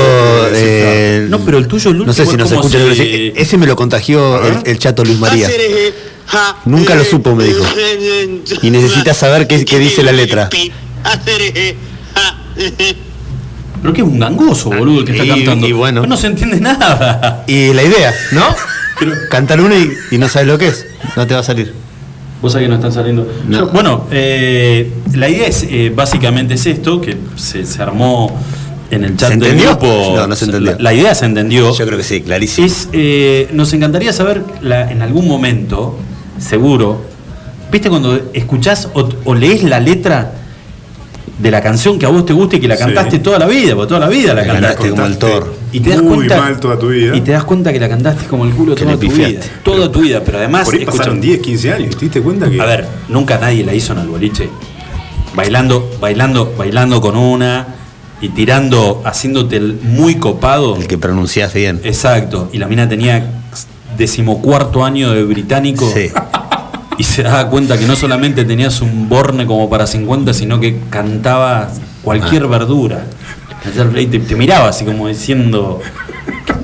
eh, No, pero el tuyo, el No sé último si nos escucha. ese- me lo contagió el, el chato Luis María. Nunca lo supo, me dijo. Y necesitas saber qué- qué dice la letra. Pero que es un gangoso, boludo, el que está Y- cantando. y bueno. No se entiende nada. Y la idea, ¿no? Pero- Cantar una y, y no sabes lo que es. No te va a salir. Vos sabés que no están saliendo. No. Yo- bueno, eh, la idea es eh, básicamente es esto, que se, se armó en el chat ¿Se del entendió? grupo. No, no se entendió. La, la idea se entendió. Yo creo que sí, clarísimo. Es, eh, nos encantaría saber la- en algún momento, seguro, ¿viste cuando escuchás o, o lees la letra de la canción que a vos te gusta y que la Sí. cantaste toda la vida? Porque toda la vida la La cantaste. cantaste como el Thor. Y te das Muy cuenta. mal toda tu vida. Y te das cuenta que la cantaste como el culo Que toda tu vida. Toda tu vida, pero además. Por ahí escucha- pasaron 10, 15 años. ¿Te diste cuenta que.? a ver, nunca nadie la hizo en el boliche. Bailando, bailando, bailando con una y tirando, haciéndote el muy copado. El que pronunciás bien. Exacto. Y la mina tenía decimocuarto año de británico. Sí. Y se daba cuenta que no solamente tenías un borne como para 50, sino que cantaba cualquier verdura. Y te, te miraba así como diciendo.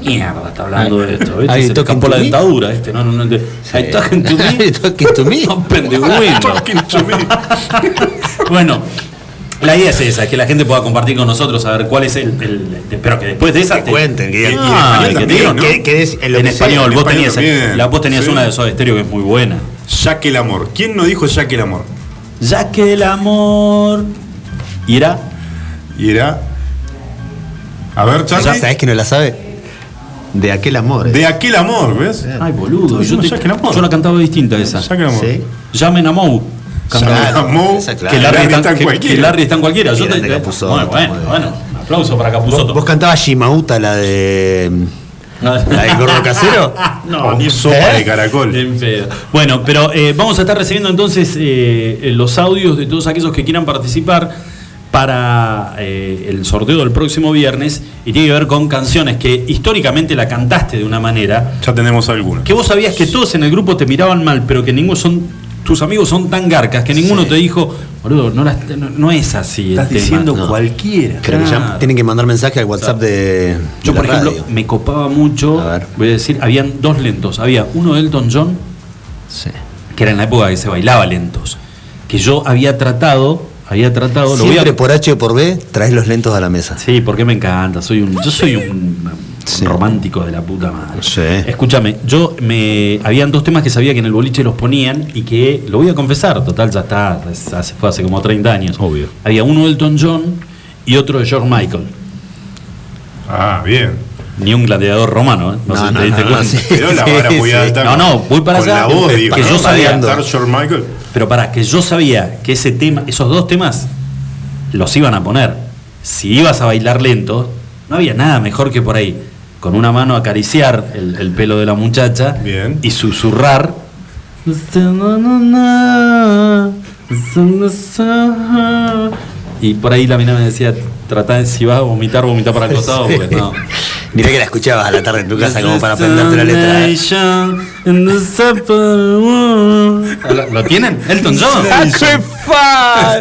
¿Qué mierda está hablando de esto? ¿Viste? Ahí Se escapó to la me. dentadura, este, no, no, no. te- Ahí talking to me. Talking to me. Bueno, la idea es esa, que la gente pueda compartir con nosotros, a ver cuál es el. el- pero que después de esa. Que cuenten, que en Ah, español vos tenías, también. la, vos tenías Sí. una de Soda Stereo que es muy buena. Jack el amor. ¿Quién no dijo Jack el amor? Ya que el amor. Y era. Y era. A ver, ¿Ya Charlie. sabés que no la sabe? De aquel amor. eh. De aquel amor, ¿ves? Ay, boludo. Yo, te- Jack el amor. yo la cantaba distinta esa. Jack el amor. Sí. Llamen a Mou. Claro. Que Larry, está, en cualquiera. que Larry está en cualquiera. Yo te, bueno, bueno, bueno. Aplauso para ¿Vos, Capuzotto. vos cantabas Shimauta, la de. ¿La del gordo casero? No, ni sopa de caracol. Bueno, pero eh, vamos a estar recibiendo entonces eh, los audios de todos aquellos que quieran participar para eh, el sorteo del próximo viernes y tiene que ver con canciones que históricamente la cantaste de una manera Ya tenemos alguna. que vos sabías que todos en el grupo te miraban mal, pero que ninguno son tus amigos son tan garcas que ninguno te dijo, boludo, no, la- no- no es así. el Estás tema". diciendo No. cualquiera. Creo que ya tienen que mandar mensaje al WhatsApp de. Yo, de por la ejemplo, radio. me copaba mucho, A ver. voy a decir, habían dos lentos. Había uno de Elton John, Sí. que era en la época que se bailaba lentos, que yo había tratado, había tratado, lo voy Siempre a... por H o por B traes los lentos a la mesa. Sí, porque me encanta, soy un, yo soy un Sí. romántico de la puta madre. Sí. Escúchame, yo me habían dos temas que sabía que en el boliche los ponían y que lo voy a confesar, total ya está, hace- fue hace como 30 años. Obvio. Había uno de Elton John y otro de George Michael. Ah, bien. Ni un gladiador romano, ¿eh? No, No, sé si no, te diste no, no, cuenta. sí. Quedó la vara muy sí. alta. No, no, voy para con allá, la voz, que- digo, que yo sabía- Michael. Pero para que yo sabía que ese tema, esos dos temas, los iban a poner. Si ibas a bailar lento, no había nada mejor que por ahí, con una mano acariciar el, el pelo de la muchacha Bien. y susurrar. Y por ahí la mina me decía, trata de si vas a vomitar, vomitar para el costado, porque no. Mirá que la escuchabas a la tarde en tu casa como para aprenderte la letra. ¿eh? ¿Lo, lo tienen? Elton John.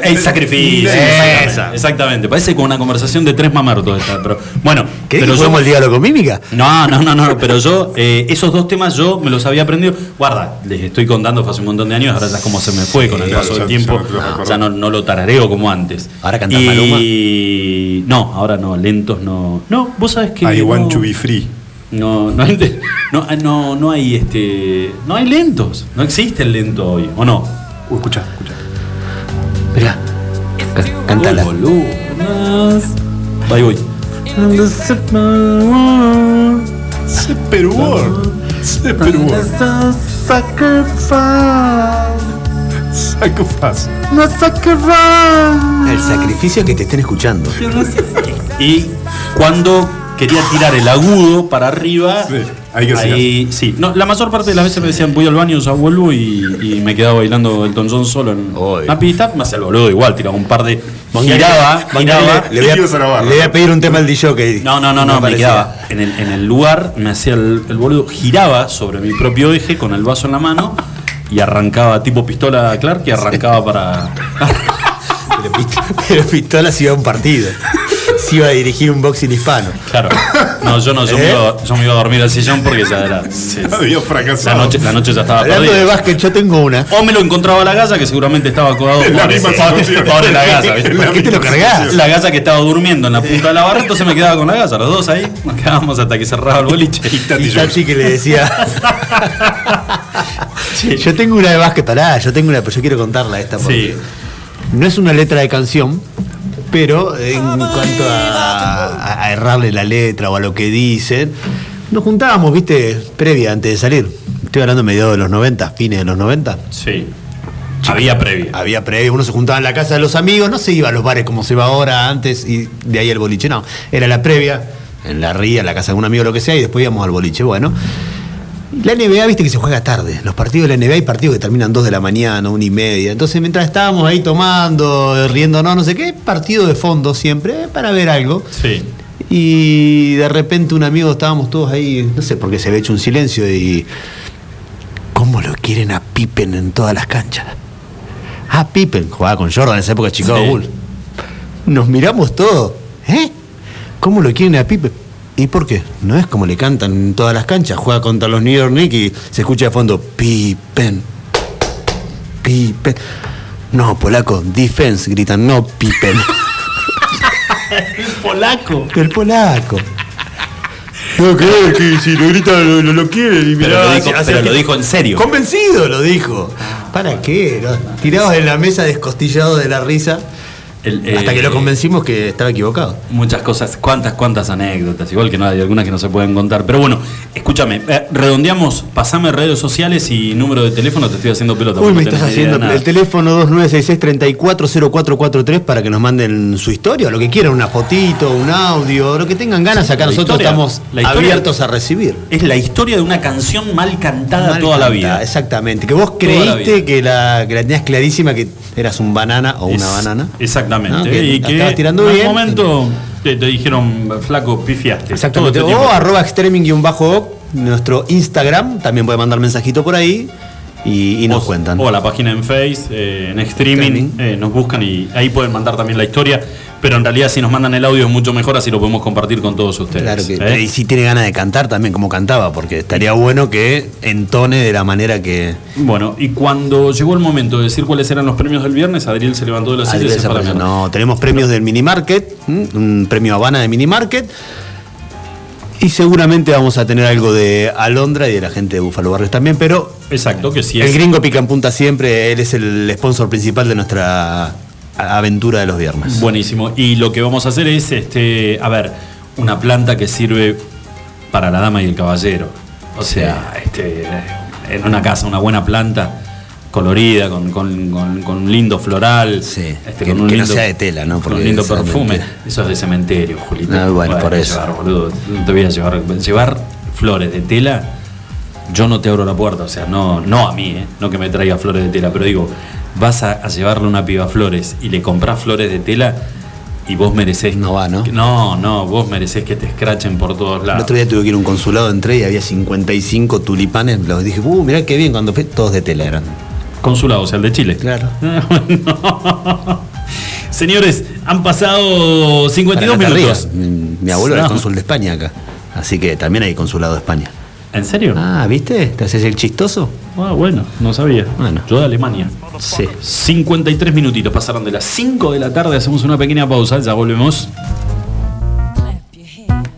El sacrificio. Esa. Exactamente. Parece como una conversación de tres mamertos esta, pero bueno. ¿Querés pero que yo- el diálogo con mímica? No, no, no, no, pero yo, eh, esos dos temas yo me los había aprendido. Guarda, les estoy contando fue hace un montón de años, ahora ya como se me fue con el paso ya- del tiempo, ya no no, no lo tarareo como antes. ¿Ahora cantás y... Maluma? No, ahora no, lentos no. No, vos sabés que. I no, want to be free. no, no, hay, no, ah, no, no hay este. No hay lentos. No existe el lento hoy, ¿o no? Uh, escucha, escucha. Mirá. Cántala. Ahí voy. Superworld. Superworld. Sacrifice. El sacrificio que te estén escuchando. Y cuando quería tirar el agudo para arriba. Sí, ahí que Ahí, sí. No, la mayor parte de las veces me decían voy al baño, ya vuelvo y, y me quedaba bailando el John solo en Obvio. una pista. Me hacía el boludo igual, tiraba un par de. Giraba, giraba. le, a, le voy a pedir un tema al DJ. No, no, no, no, me quedaba en el, en el lugar, me hacía el, el boludo, giraba sobre mi propio eje con el vaso en la mano y arrancaba tipo pistola Clark y arrancaba para. Pero, pist- pero Pistola se iba a un partido. Se iba a dirigir un boxing hispano. Claro. No, yo no, yo, me, iba, yo me iba a dormir al sillón porque ya era. Había la, fracasado. noche, la noche ya estaba Hablando de perdida. básquet, yo tengo una. O me lo encontraba la galla, que seguramente estaba acodado En la misma pobre- la galla, ¿Por qué te lo cargás? La galla que estaba durmiendo en la punta de la barra, entonces me quedaba con la galla, los dos ahí, nos quedábamos hasta que cerraba el boliche. Y Tati Y. Tati que le decía. Yo tengo una de básquet, pará, yo tengo una, pero yo quiero contarla esta porque Sí. no es una letra de canción, pero en cuanto a, errarle la letra o a lo que dicen, nos juntábamos, viste, previa antes de salir. Estoy hablando mediados de los 90, fines de los 90. Sí. Había previa. Había previa, uno se juntaba en la casa de los amigos, no se iba a los bares como se va ahora antes y de ahí el boliche, no. Era la previa, en la ría, en la casa de un amigo, lo que sea, y después íbamos al boliche. Bueno, la NBA, viste que se juega tarde. Los partidos de la NBA hay partidos que terminan 2 de la mañana, una y media. Entonces, mientras estábamos ahí tomando, riéndonos, no sé qué, partido de fondo siempre, eh, para ver algo. Sí. Y de repente un amigo, estábamos todos ahí, no sé por qué se había hecho un silencio y. ¿Cómo lo quieren a Pippen en todas las canchas? Ah, Pippen, jugaba con Jordan en esa época de Chicago Sí. Bulls. Nos miramos todos. ¿Eh? ¿Cómo lo quieren a Pippen? ¿Y por qué? No es como le cantan en todas las canchas. Juega contra los New York Knicks y se escucha de fondo Pippen. Pippen. No, polaco, defense, gritan, no Pippen. Polaco. El polaco. No creer que si lo grita lo, lo, lo quieren y Pero mirá, lo dijo, hacia- hacia pero el- lo dijo en serio. Convencido lo dijo. ¿Para qué? Tirados en la mesa descostillados de la risa. El, eh, hasta que lo convencimos que estaba equivocado. Muchas cosas, cuántas, cuántas anécdotas, igual que no hay algunas que no se pueden contar. Pero bueno, escúchame, eh, redondeamos, pasame redes sociales y número de teléfono, te estoy haciendo pelota. Uy, me no estás haciendo nada. el teléfono 2966-340443 para que nos manden su historia, lo que quieran, una fotito, un audio, lo que tengan ganas. Acá nosotros historia- estamos abiertos a recibir. Es la historia de una canción mal cantada Mal toda la vida. Exactamente. Que vos la creíste que la, que la tenías clarísima, que eras un banana o una banana. Exactamente. ¿No? Que y la que estabas tirando en un momento te, te dijeron, flaco, pifiaste. Exactamente. Todo este o arroba extreming-oc, nuestro Instagram, también puede mandar mensajito por ahí y, y nos O- cuentan. O a la página en Face, eh, en streaming, Streaming. eh, nos buscan y ahí pueden mandar también la historia. Pero en realidad, si nos mandan el audio es mucho mejor, así lo podemos compartir con todos ustedes. Claro que ¿eh? y si tiene ganas de cantar también como cantaba, porque estaría bueno que entone de la manera que Bueno, y cuando llegó el momento de decir cuáles eran los premios del viernes, Adriel se levantó de la silla y se. No, tenemos premios del mini market, un premio Habana de mini market. Y seguramente vamos a tener algo de Alondra y de la gente de Búfalo Barrios también, pero Exacto, que el es. gringo pica en punta siempre, él es el sponsor principal de nuestra aventura de los viernes. Buenísimo. Y lo que vamos a hacer es, este, a ver, una planta que sirve para la dama y el caballero. O sea, este, en una casa, una buena planta colorida, con, con- con- con un lindo floral. Sí, este, que- con un que no lindo- sea de tela, ¿no? Con Porque un lindo perfume. Eso es de cementerio, Julito. Ah, bueno, Bueno, por eso. llevar, boludo, no te voy a llevar. Llevar flores de tela, yo no te abro la puerta. O sea, no, no a mí, ¿eh? no que me traiga flores de tela, pero digo, vas a, a llevarle una piba flores y le compras flores de tela y vos merecés. No va, ¿no? que- no, no, vos merecés que te escrachen por todos El lados. otro día tuve que ir a un consulado, entré y había 55 tulipanes. Los dije, uh, mirá qué bien, cuando fue, todos de tela eran. Consulado, o sea, el de Chile. Claro. Señores, han pasado 52 Para no te minutos. Mi, mi abuelo era No. cónsul de España acá. Así que también hay consulado de España. ¿En serio? Ah, ¿viste? ¿Te haces el chistoso? Ah, bueno, no sabía. Bueno. Yo de Alemania. Sí. 53 minutitos pasaron de las 5 de la tarde, hacemos una pequeña pausa, ya volvemos. Clap your hands,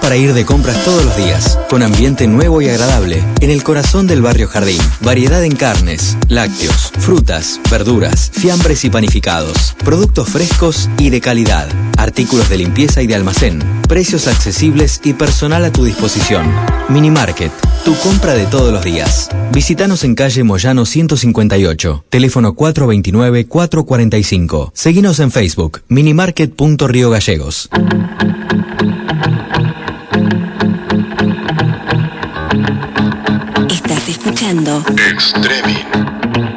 para ir de compras todos los días, con ambiente nuevo y agradable, en el corazón del barrio Jardín. Variedad en carnes, lácteos, frutas, verduras, fiambres y panificados, productos frescos y de calidad, artículos de limpieza y de almacén, precios accesibles y personal a tu disposición. Minimarket, tu compra de todos los días. Visítanos en calle Moyano 158, teléfono 429-445. Seguinos en Facebook, minimarket.rio gallegos. escuchando Extreme.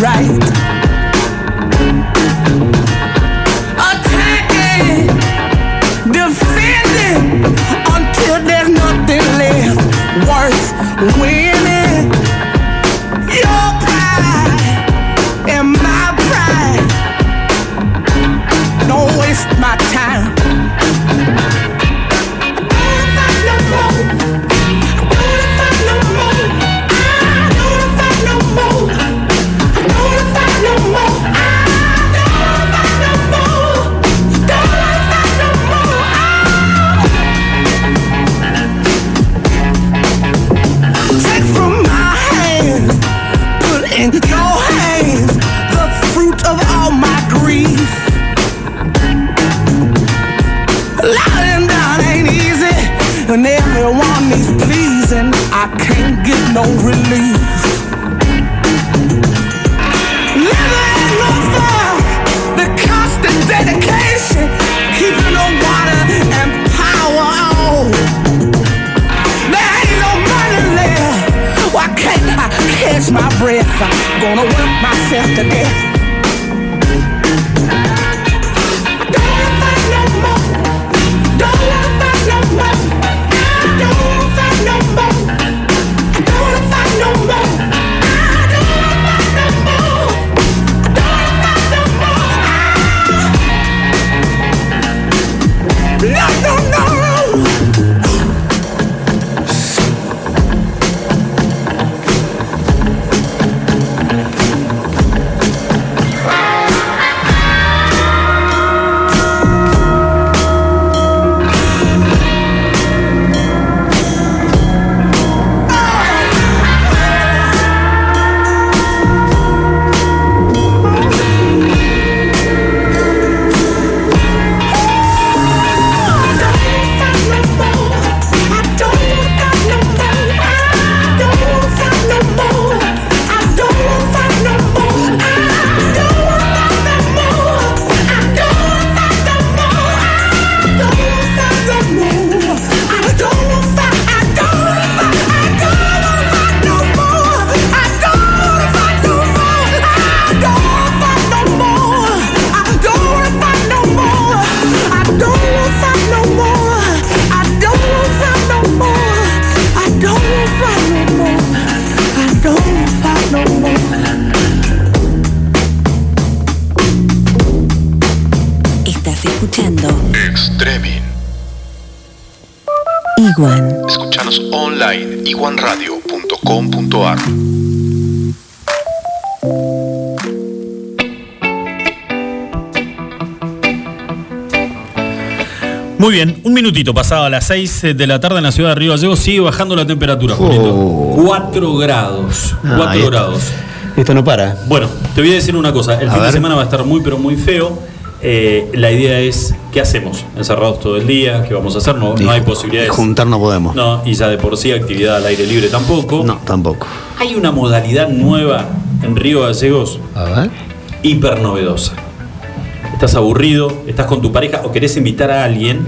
right. Online iguanradio.com.ar. Muy bien, un minutito pasado a las 6 de la tarde en la ciudad de Río Gallegos sigue bajando la temperatura, Julito. 4 grados. Ah, 4 ahí está. grados. Esto no para. Bueno, te voy a decir una cosa. El A fin de semana va a estar muy, pero muy feo. Eh, la idea es, ¿qué hacemos? Encerrados todo el día, ¿qué vamos a hacer? No, no hay posibilidades. Juntar no podemos. No, y ya de por sí actividad al aire libre tampoco. No, tampoco. Hay una modalidad nueva en Río Gallegos, A ver. hiper novedosa. Estás aburrido, estás con tu pareja o querés invitar a alguien,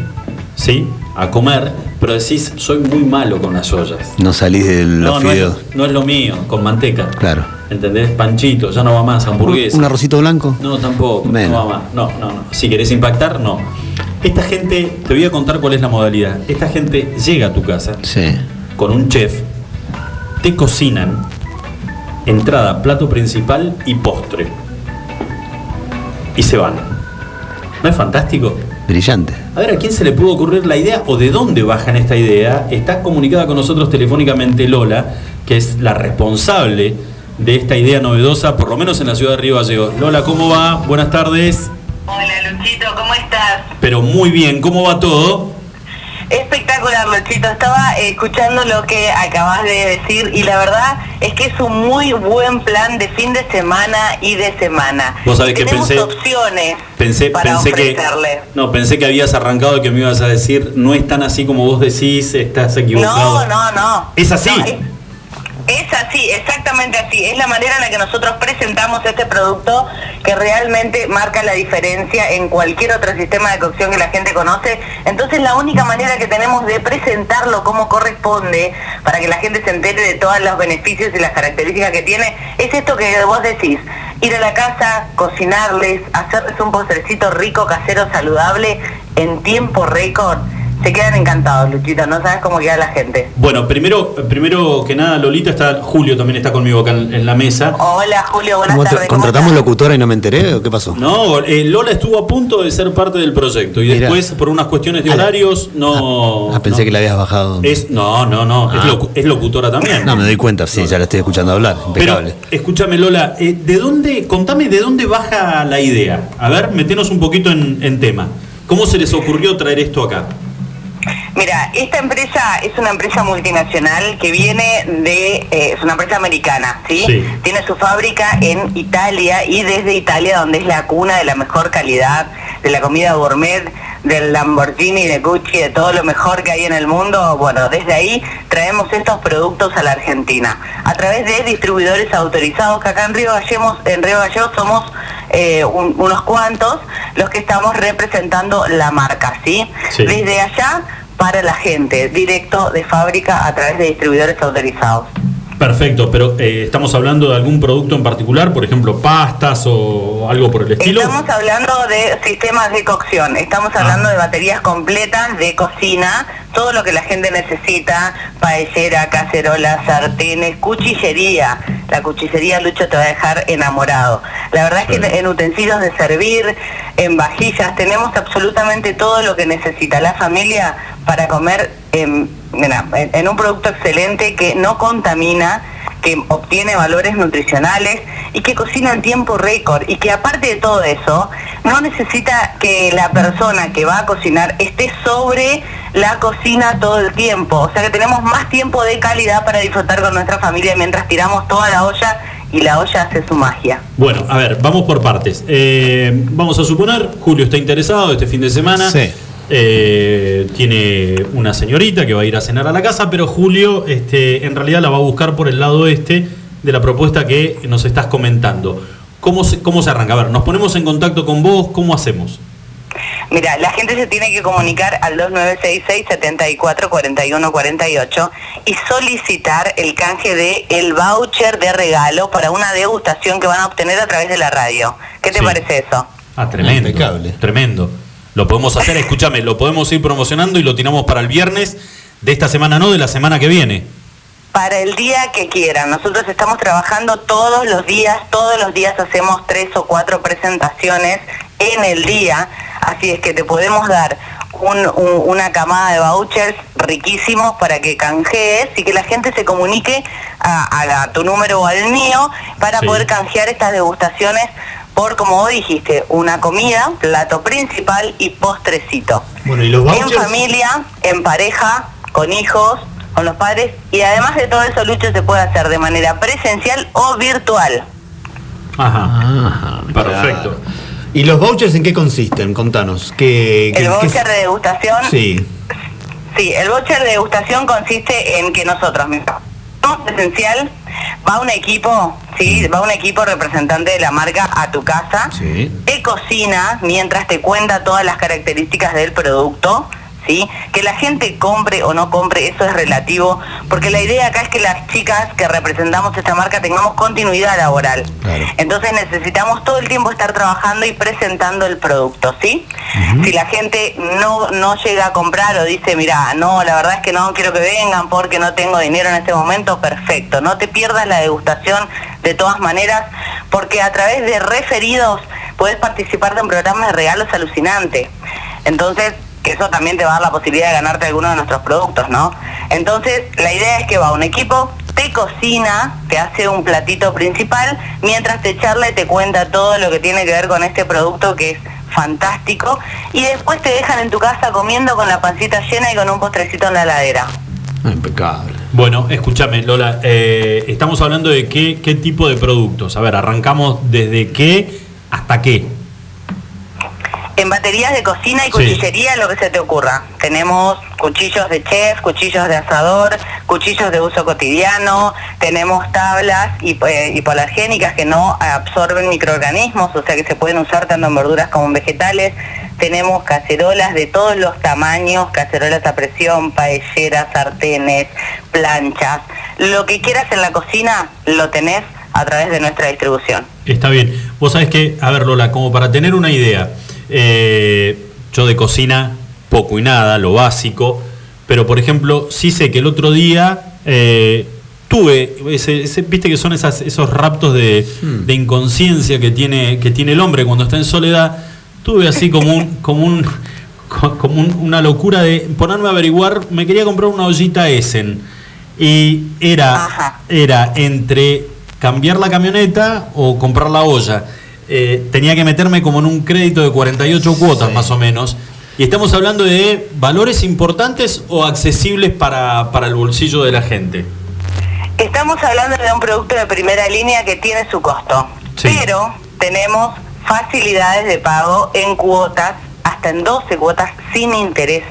¿sí? A comer, pero decís, soy muy malo con las ollas. No salís de los No, no es, no es lo mío, con manteca. Claro. ¿Entendés? Panchito, ya no va más, hamburguesa. ¿Un arrocito blanco? No, tampoco. Menos. No va más. No, no, no. Si querés impactar, no. Esta gente, te voy a contar cuál es la modalidad. Esta gente llega a tu casa Sí. con un chef, te cocinan entrada, plato principal y postre. Y se van. ¿No es fantástico? Brillante. A ver, ¿a quién se le pudo ocurrir la idea o de dónde bajan esta idea? Está comunicada con nosotros telefónicamente Lola, que es la responsable de esta idea novedosa, por lo menos en la ciudad de Río Gallegos. Lola, ¿cómo va? Buenas tardes. Hola Luchito, ¿cómo estás? Pero muy bien, ¿cómo va todo? Espectacular Luchito, estaba escuchando lo que acabas de decir y la verdad es que es un muy buen plan de fin de semana y de semana. Vos sabés que pensé- opciones Pensé, para pensé que. No, pensé que habías arrancado y que me ibas a decir, no es tan así como vos decís, estás equivocado. No, no, no. ¿Es así? No, es, es así, exactamente así. Es la manera en la que nosotros presentamos este producto que realmente marca la diferencia en cualquier otro sistema de cocción que la gente conoce. Entonces la única manera que tenemos de presentarlo como corresponde para que la gente se entere de todos los beneficios y las características que tiene es esto que vos decís. Ir a la casa, cocinarles, hacerles un postrecito rico, casero, saludable en tiempo récord. Se quedan encantados, Luchito. No sabes cómo queda la gente. Bueno, primero, primero que nada, Lolita está, Julio también está conmigo acá en, en la mesa. Hola, Julio. Buenas ¿Cómo te- tardes. ¿cómo ¿Contratamos locutora y no me enteré o qué pasó? No, eh, Lola estuvo a punto de ser parte del proyecto y Mirá. después, por unas cuestiones de horarios, no. Ah, pensé no. que la habías bajado. Es, no, no, no, es, Ah. locu- es locutora también. No, me doy cuenta, sí, ya la estoy escuchando hablar. Pero Impecable. escúchame Lola, eh, ¿de dónde, contame de dónde baja la idea? A ver, metenos un poquito en, en tema. ¿Cómo se les ocurrió traer esto acá? Mira, esta empresa es una empresa multinacional que viene de, eh, es una empresa americana, ¿sí? Sí. Tiene su fábrica en Italia y desde Italia, donde es la cuna de la mejor calidad, de la comida gourmet, del Lamborghini, de Gucci, de todo lo mejor que hay en el mundo, bueno, desde ahí traemos estos productos a la Argentina, a través de distribuidores autorizados, que acá en Río Gallegos, en Río Gallegos somos eh, un- unos cuantos los que estamos representando la marca, ¿sí? Sí. Desde allá para la gente, directo de fábrica a través de distribuidores autorizados. Perfecto, pero eh, ¿estamos hablando de algún producto en particular? Por ejemplo, pastas o algo por el estilo. Estamos hablando de sistemas de cocción, estamos Ah. hablando de baterías completas de cocina, todo lo que la gente necesita, paellera, cacerolas, sartenes, cuchillería. La cuchillería, Lucho, te va a dejar enamorado. La verdad es que en utensilios de servir, en vajillas, tenemos absolutamente todo lo que necesita la familia para comer en, mira, en- en un producto excelente que no contamina, que obtiene valores nutricionales y que cocina en tiempo récord y que aparte de todo eso no necesita que la persona que va a cocinar esté sobre la cocina todo el tiempo. O sea que tenemos más tiempo de calidad para disfrutar con nuestra familia mientras tiramos toda la olla y la olla hace su magia. Bueno, a ver, vamos por partes. Eh, vamos a suponer, Julio está interesado este fin de semana. Sí. Eh, tiene una señorita que va a ir a cenar a la casa, pero Julio este, en realidad la va a buscar por el lado este de la propuesta que nos estás comentando. ¿Cómo se, ¿Cómo se arranca? A ver, nos ponemos en contacto con vos, ¿cómo hacemos? Mira, la gente se tiene que comunicar al 2966-744148 y solicitar el canje de el voucher de regalo para una degustación que van a obtener a través de la radio. ¿Qué te Sí. parece eso? Ah, tremendo. Impecable. Tremendo. Lo podemos hacer, escúchame, lo podemos ir promocionando y lo tiramos para el viernes de esta semana, no de la semana que viene. Para el día que quieran. Nosotros estamos trabajando todos los días, todos los días hacemos tres o cuatro presentaciones en el día, así es que te podemos dar un- un- una camada de vouchers riquísimos para que canjees y que la gente se comunique a, a la- a tu número o al mío para Sí. poder canjear estas degustaciones por, como vos dijiste, una comida, plato principal y postrecito. Bueno, y los En vouchers. familia, en pareja, con hijos, con los padres y además de todo eso, Lucho, se puede hacer de manera presencial o virtual. Ajá. Ajá, Perfecto. ¿Y los vouchers en qué consisten? Contanos. ¿Qué, qué- El qué- voucher de degustación Sí. Sí, el voucher de degustación consiste en que nosotros, mira, no, esencial, va un equipo, sí, va un equipo representante de la marca a tu casa, Sí. te cocina mientras te cuenta todas las características del producto, ¿sí? Que la gente compre o no compre, eso es relativo, porque la idea acá es que las chicas que representamos esta marca tengamos continuidad laboral. Claro. Entonces necesitamos todo el tiempo estar trabajando y presentando el producto, ¿sí? Si la gente no, no llega a comprar o dice, mira, no, la verdad es que no quiero que vengan porque no tengo dinero en este momento, perfecto. No te pierdas la degustación de todas maneras, porque a través de referidos puedes participar de un programa de regalos alucinante. Entonces, que eso también te va a dar la posibilidad de ganarte alguno de nuestros productos, ¿no? Entonces, la idea es que va un equipo, te cocina, te hace un platito principal, mientras te charla y te cuenta todo lo que tiene que ver con este producto que es fantástico, y después te dejan en tu casa comiendo con la pancita llena y con un postrecito en la heladera. Impecable. Bueno, escúchame, Lola, eh, estamos hablando de qué, qué tipo de productos. A ver, arrancamos desde qué hasta qué. En baterías de cocina y Sí. cuchillería, lo que se te ocurra. Tenemos cuchillos de chef, cuchillos de asador, cuchillos de uso cotidiano, tenemos tablas hip- eh, hipoalergénicas que no absorben microorganismos, o sea que se pueden usar tanto en verduras como en vegetales. Tenemos cacerolas de todos los tamaños, cacerolas a presión, paelleras, sartenes, planchas. Lo que quieras en la cocina lo tenés a través de nuestra distribución. Está bien. Vos sabés que, a ver, Lola, como para tener una idea, eh, yo de cocina poco y nada, lo básico, pero por ejemplo, sí sé que el otro día eh, tuve, ese, ese- viste que son esas, esos raptos de, de inconsciencia que tiene, que tiene el hombre cuando está en soledad, tuve así como un, como un, co- como un- una locura de ponerme a averiguar, me quería comprar una ollita Essen y era, Ajá. era entre cambiar la camioneta o comprar la olla. Eh, tenía que meterme como en un crédito de 48 cuotas más o menos. Y estamos hablando de valores importantes o accesibles para, para el bolsillo de la gente. Estamos hablando de un producto de primera línea que tiene su costo, Sí. pero tenemos facilidades de pago en cuotas, hasta en 12 cuotas sin interés.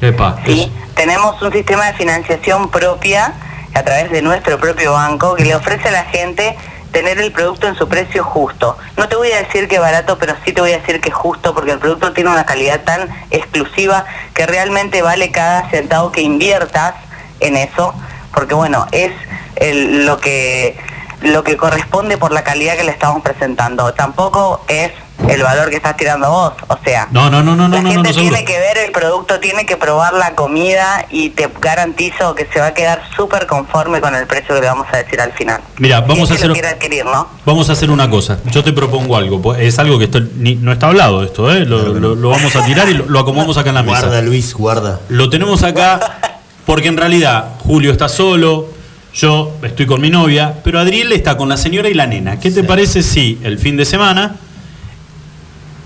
Epa, ¿sí? Tenemos un sistema de financiación propia a través de nuestro propio banco que le ofrece a la gente tener el producto en su precio justo. No te voy a decir que barato, pero sí te voy a decir que justo porque el producto tiene una calidad tan exclusiva que realmente vale cada centavo que inviertas en eso, porque bueno, es el- lo que lo que corresponde por la calidad que le estamos presentando. Tampoco es el valor que estás tirando vos, o sea, No, no, no, no, la no, no, gente no, tiene que ver el producto, tiene que probar la comida y te garantizo que se va a quedar súper conforme con el precio que le vamos a decir al final. Mira, vamos Si a es que lo hacer- quiere adquirir, ¿no? Vamos a hacer una cosa. Yo te propongo algo. pues, Es algo que esto ni- no está hablado esto, ¿eh? Lo, lo- lo vamos a tirar y lo, lo acomodamos acá en la mesa. Guarda, Luis, guarda. Lo tenemos acá porque en realidad Julio está solo, yo estoy con mi novia, pero Adriel está con la señora y la nena. ¿Qué te parece si el fin de semana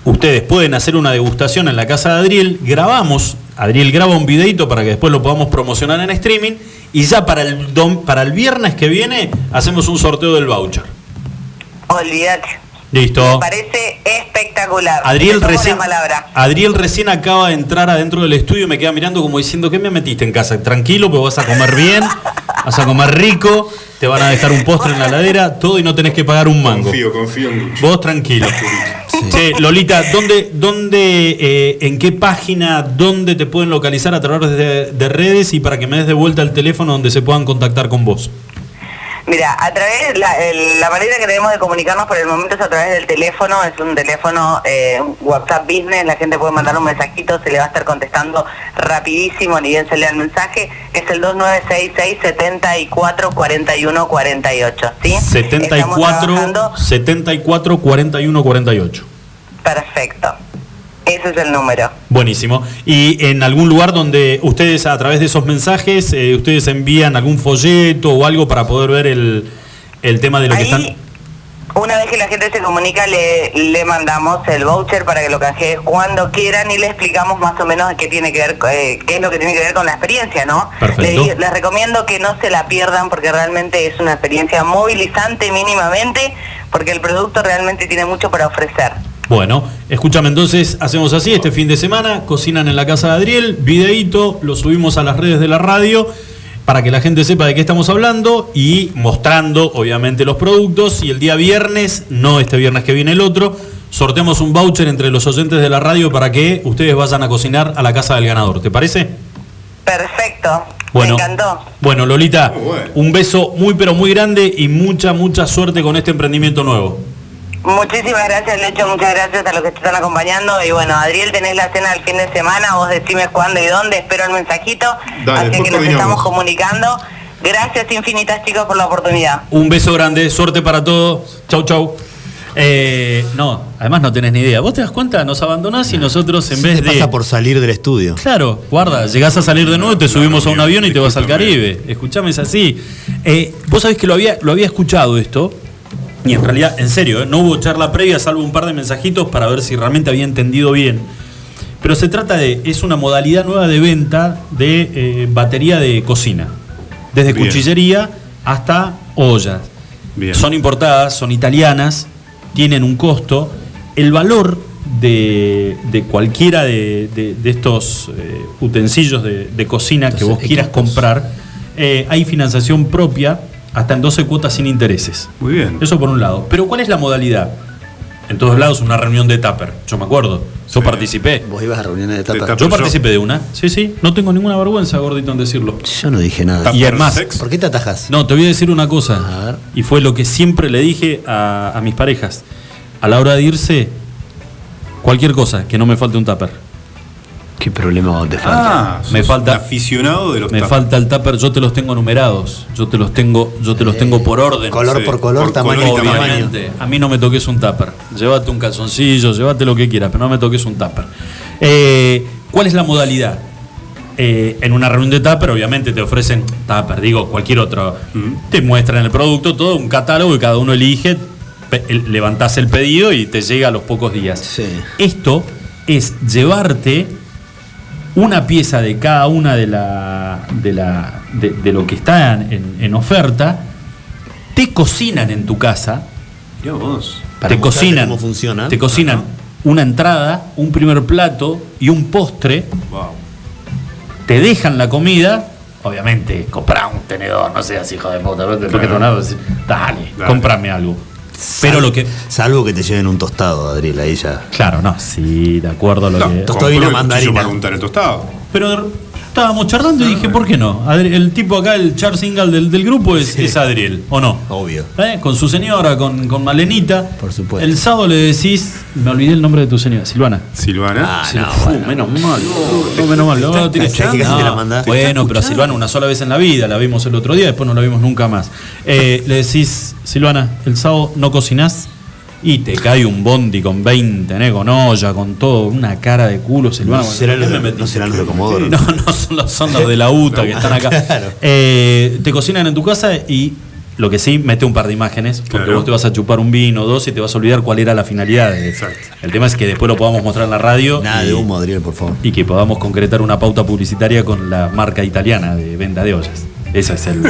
ustedes pueden hacer una degustación en la casa de Adriel? Grabamos, Adriel graba un videito para que después lo podamos promocionar en streaming y ya para el, para el viernes que viene hacemos un sorteo del voucher. Olvídate. Listo. Me parece espectacular. Adriel recién. Adriel recién acaba de entrar adentro del estudio y me queda mirando como diciendo, ¿qué me metiste en casa? Tranquilo, pero vas a comer bien, vas a comer rico, te van a dejar un postre en la ladera, todo y no tenés que pagar un mango. Confío, confío en Lucho. Vos tranquilo. Lolita, ¿dónde, dónde eh, en qué página, dónde te pueden localizar a través de, de redes y para que me des de vuelta el teléfono donde se puedan contactar con vos? Mira, a través, la, el- la manera que tenemos de comunicarnos por el momento es a través del teléfono, es un teléfono eh, WhatsApp Business, la gente puede mandar un mensajito, se le va a estar contestando rapidísimo, ni bien se lea el mensaje, es el 2966 74 41 48, ¿sí? Estamos 74 trabajando- 74 41 48. Perfecto. Es ese es el número. Buenísimo. ¿Y en algún lugar donde ustedes, a través de esos mensajes, eh, ustedes envían algún folleto o algo para poder ver el, el tema de lo que están... Una vez que la gente se comunica, le, le mandamos el voucher para que lo canjee cuando quieran y le explicamos más o menos qué tiene que ver, eh, qué es lo que tiene que ver con la experiencia, ¿no? Perfecto. Le- les recomiendo que no se la pierdan porque realmente es una experiencia movilizante mínimamente, porque el producto realmente tiene mucho para ofrecer. Bueno, escúchame entonces, hacemos así, este fin de semana, cocinan en la casa de Adriel, videíto, lo subimos a las redes de la radio para que la gente sepa de qué estamos hablando y mostrando obviamente los productos y el día viernes, no este viernes que viene el otro, sorteamos un voucher entre los oyentes de la radio para que ustedes vayan a cocinar a la casa del ganador, ¿te parece? Perfecto. Bueno, Me encantó. bueno Lolita, un beso muy pero muy grande y mucha mucha suerte con este emprendimiento nuevo. Muchísimas gracias, Lecho, muchas gracias a los que te están acompañando. Y bueno, Adriel, tenés la cena el fin de semana, vos decime cuándo y dónde, espero el mensajito. Dale, así que nos estamos comunicando. Gracias infinitas, chicos, por la oportunidad. Un beso grande, suerte para todos. Chau, chau. Eh, no, además no tenés ni idea. ¿Vos te das cuenta? Nos abandonás y nosotros en vez ¿Qué de. pasa por salir del estudio? Claro, guarda, llegás a salir de nuevo, te subimos a un avión y te vas al Caribe. Escuchame, es así. Eh, Vos sabés que lo había, lo había escuchado esto, y en realidad, en serio, eh, no hubo charla previa, salvo un par de mensajitos para ver si realmente había entendido bien. Pero se trata de, es una modalidad nueva de venta de eh, batería de cocina. Desde Bien. cuchillería hasta ollas. Bien. Son importadas, son italianas, tienen un costo. El valor de, de cualquiera de, de- de estos eh, utensilios de, de cocina que vos quieras equipos. comprar, eh, hay financiación propia hasta en 12 cuotas sin intereses. Muy bien. Eso por un lado. Pero ¿cuál es la modalidad? En todos lados una reunión de Tupper. Yo me acuerdo. Yo Sí. participé. Vos ibas a reuniones de tapa. Yo participé de una. Sí, sí. No tengo ninguna vergüenza, gordito, en decirlo. Yo no dije nada. Tupper Y además, sex. ¿Por qué te atajas? No, te voy a decir una A cosa. ver. Y fue lo que siempre le dije a, a mis parejas. A la hora de irse, cualquier cosa, que no me falte un tupper. ¿Qué problema vos te falta? Ah, Me sos falta- un aficionado de los Me falta el tupper, yo te los tengo numerados. Yo te los tengo, yo te los tengo por orden. color sí, por color, por tamaño color tamaño. Obviamente. A mí no me toques un tupper. Llévate un calzoncillo, llévate lo que quieras, pero no me toques un tupper. Eh, ¿Cuál es la modalidad? Eh, en una reunión de tupper, obviamente te ofrecen tupper, digo, cualquier otro. Mm. Te muestran el producto, todo un catálogo y cada uno elige, levantás el pedido y te llega a los pocos días. Sí. Esto es llevarte una pieza de cada una de, la, de, la, de, de lo que está en, en oferta, te cocinan en tu casa, Mirá vos. Para te cocinan, cómo funciona. te cocinan una entrada, un primer plato y un postre, Wow. te dejan la comida, obviamente, comprá un tenedor, no seas hijo de puta, ¿no? Después que te van a decir, dale, Dale. comprame algo. Pero lo que, Salvo que te lleven un tostado, Adriel, ahí ya. claro, no, sí, de acuerdo a lo No, que... Tostado mandarina. para untar el tostado. Pero estábamos charlando y dije, ¿por qué no? Adri- El tipo acá, el char single del, del grupo es, es Adriel, ¿o no? Obvio. ¿Eh? Con su señora, con, con Malenita. Por supuesto. El sábado le decís, me olvidé el nombre de tu señora, Silvana. Silvana. Ah, Sí, no, bueno. menos mal. No, menos mal. No, tiene- ¿Sabés que casi no, te la mandaste? Bueno, pero a Silvana una sola vez en la vida, la vimos el otro día, después no la vimos nunca más. Eh, le decís, Silvana, el sábado no cocinás y te cae un bondi con 20, ¿eh? con olla, con todo, una cara de culo, Silvana. No serán ¿qué los, me no serán los de Comodoro. No, no son los, son los de la UTA que están acá. Claro. Eh, te cocinan en tu casa y lo que sí, mete un par de imágenes, porque Claro. vos te vas a chupar un vino o dos y te vas a olvidar cuál era la finalidad. de- Exacto. El tema es que después lo podamos mostrar en la radio. Nada y, de humo, Adriel, por favor. y que podamos concretar una pauta publicitaria con la marca italiana de venta de ollas. Ese es el.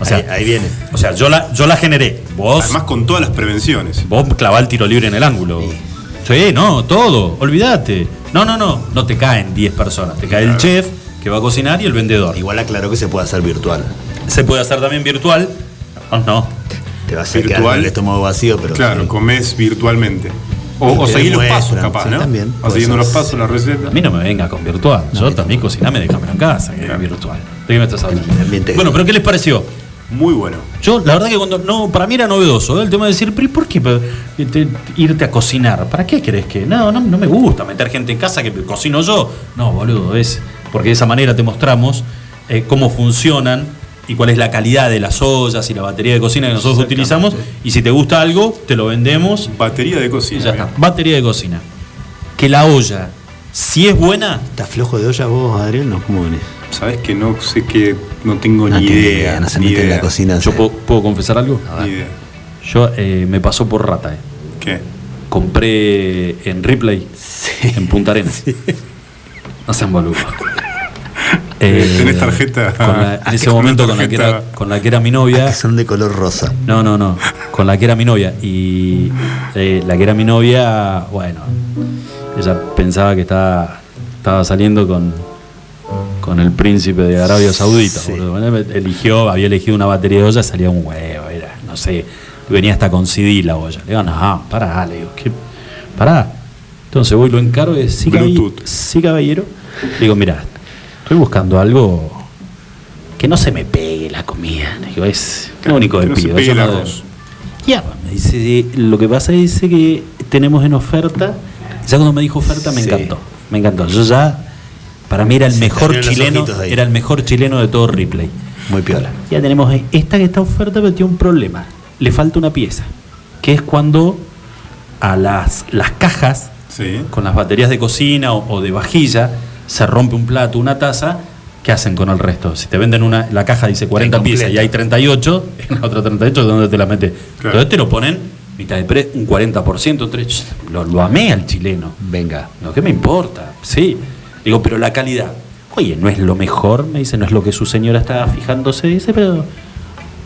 O sea, ahí, ahí viene. o sea yo, la, yo la generé. Vos, Además con todas las prevenciones. vos clavá el tiro libre en el ángulo. Sí, no, todo. Olvídate. No, no, no. No te caen 10 personas. Te cae el chef que va a cocinar y el vendedor. Igual aclaró que se puede hacer virtual. Se puede hacer también virtual. No, no. Te vas a Virtual. el estómago vacío, pero. Claro, sí. comes virtualmente. O, o seguir los pasos, capaz, sí, ¿no? también, puede siguiendo los pasos, la receta. A mí no me venga con virtual. Yo también cociname, déjamelo en casa, que es virtual. ¿De qué me estás hablando? También te- Bueno, pero ¿qué les pareció? Muy bueno. Yo, la verdad que cuando. No, para mí era novedoso ¿eh? el tema de decir, pero ¿y por qué te- irte a cocinar? ¿Para qué crees que? No, no, no me gusta meter gente en casa que cocino yo. No, boludo, es. Porque de esa manera te mostramos eh, cómo funcionan y cuál es la calidad de las ollas y la batería de cocina que nosotros utilizamos. Y si te gusta algo, te lo vendemos Batería de y cocina. ya está. Batería de cocina. que la olla, si es buena, ¿Estás flojo de olla vos, Adrián? No, ¿cómo venís? Sabes que no sé que no tengo No ni idea. idea, no se ni mete en idea, la cocina. yo puedo, puedo confesar algo. Ni idea. Yo eh, me pasó por rata. eh. ¿Qué? Compré en Ripley, en Punta Arenas. No sean boludos. Eh, ¿Tenés tarjeta? con la- en ese momento con la, que era, con la que era mi novia. Ah, que son de color rosa. No, no, no. Con la que era mi novia. Y eh, la que era mi novia, bueno, ella pensaba que estaba, estaba saliendo con, con el príncipe de Arabia Saudita. Sí. boludo. Bueno, eligió, había elegido una batería de olla, salía un huevo, era, no sé, venía hasta con CD la olla. Le digo, no, pará, le digo, ¿qué? Pará. Entonces voy, lo encargo y sí, caballero. Bluetooth. Sí, caballero. Le digo, mira, estoy buscando algo que no se me pegue la comida. Digo, es lo único Que que no se pido. pegue no- ya, me dice, lo que pasa es que tenemos en oferta, ya cuando me dijo oferta me Sí. encantó, me encantó. Yo ya, para mí era el mejor chileno, era el mejor chileno de todo Ripley. Muy piola. Ya tenemos esta que está oferta, pero tiene un problema. Le falta una pieza, que es cuando a las, las cajas Sí. con las baterías de cocina o, o de vajilla, se rompe un plato, una taza, ¿qué hacen con el resto? Si te venden una, la caja dice 40 Incompleta. piezas y hay 38, en la otra 38, ¿dónde te la metes? Claro. Entonces te lo ponen mitad de pre, un 40%, tres, lo, lo amé al chileno. Venga. No, ¿qué me importa? Sí. Digo, pero la calidad. Oye, no es lo mejor, me dice, no es lo que su señora está fijándose, dice, pero.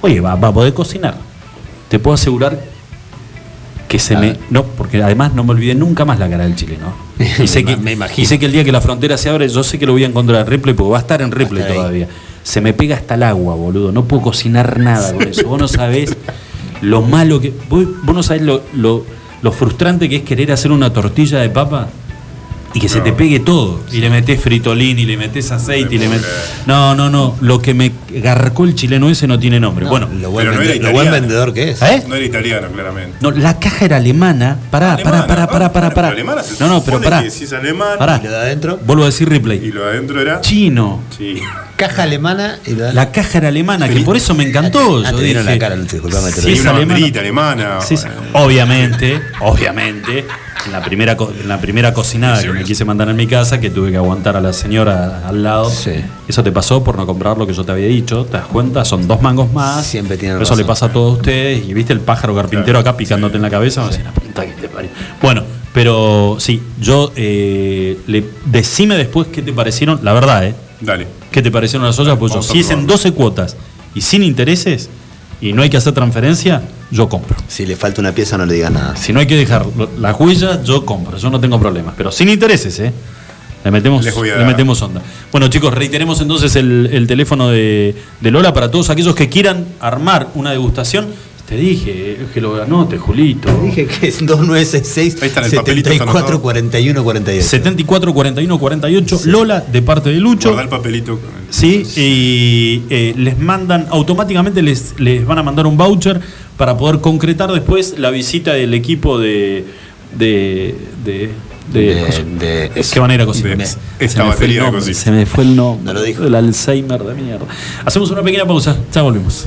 Oye, va, va a poder cocinar. Te puedo asegurar que se me. No, porque además no me olvidé nunca más la cara del chileno. Y sé, que, Me imagino. y sé que el día que la frontera se abre, yo sé que lo voy a encontrar en Ripley, porque va a estar en Ripley ahí. todavía. Se me pega hasta el agua, boludo. No puedo cocinar nada con eso. Vos no sabés lo malo que. Vos, vos no sabés lo, lo, lo frustrante que es querer hacer una tortilla de papa y que se te pegue todo. Y le metés fritolín y le metés aceite y le metés. No, no, no. Lo que me garcó el chileno ese no tiene nombre. No, bueno, lo buen, pero no era vende- lo buen italiano. vendedor que es. ¿eh? No era italiano, claramente. No, la caja era alemana. Pará, Alemana, pará, pará, pará, pará, pero pará. alemana se No, no, pero pará. que si es alemán, Pará. ¿Y lo de adentro? Vuelvo a decir Y replay. lo de adentro era. Chino. Sí. Caja alemana y de La caja era alemana, que por eso me encantó. Ah, Yo te vieron dije, la cara, disculpame, si es una alemana- alemana. Sí, sí. bueno. Obviamente, obviamente, en la primera, en la primera cocinada que me quise mandar en mi casa, que tuve que aguantar a la señora al lado, Sí. eso te pasó por no comprar lo que yo te había dicho, ¿te das cuenta? Son dos mangos más. Siempre tienen Pero Eso razón. le pasa a todos ustedes. Y viste el pájaro carpintero acá picándote en la cabeza. "La puta que te parió". Bueno, pero sí, yo eh, le, decime después qué te parecieron, la verdad, ¿eh? Dale. ¿Qué te parecieron las ollas? Pues yo, si es en probarlo. 12 cuotas y sin intereses y no hay que hacer transferencia, yo compro. Si le falta una pieza, no le digas nada. Si no hay que dejar las huellas, yo compro. Yo no tengo problemas. Pero sin intereses, ¿eh? Le metemos, le metemos onda. Bueno, chicos, reiteremos entonces el, el teléfono de, de Lola para todos aquellos que quieran armar una degustación. Te dije es que lo anote, Julito. Te dije que es 2966 Ahí está en el papelito, está 74 anotado. 41 48. 74 41 48 Lola de parte de Lucho. Guardá el papelito. con el- Sí, y eh, les mandan, automáticamente les, les van a mandar un voucher para poder concretar después la visita del equipo de. de. de. de, De- de- ¿Qué van a ir a cocinar? de Se. Se me fue el nombre. No lo dijo. El Alzheimer de mierda. Hacemos una pequeña pausa, ya volvemos.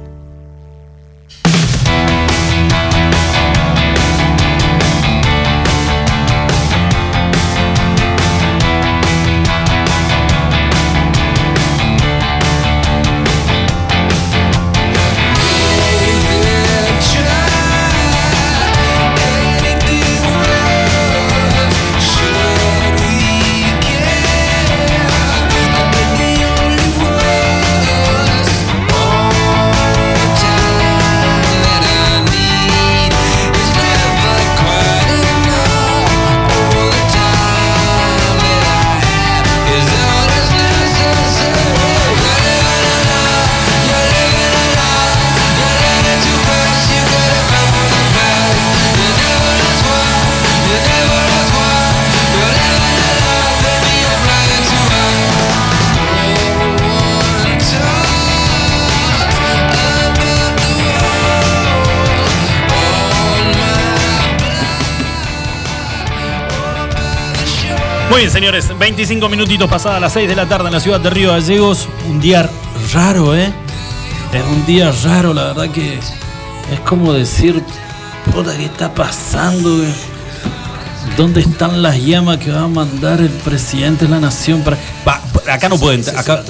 Señores, 25 minutitos pasadas las 6 de la tarde en la ciudad de Río Gallegos. Un día raro, ¿eh? Es un día raro, la verdad que es como decir, puta, ¿qué está pasando? güey? ¿Dónde están las llamas que va a mandar el presidente de la nación para... Va, acá no pueden, acá,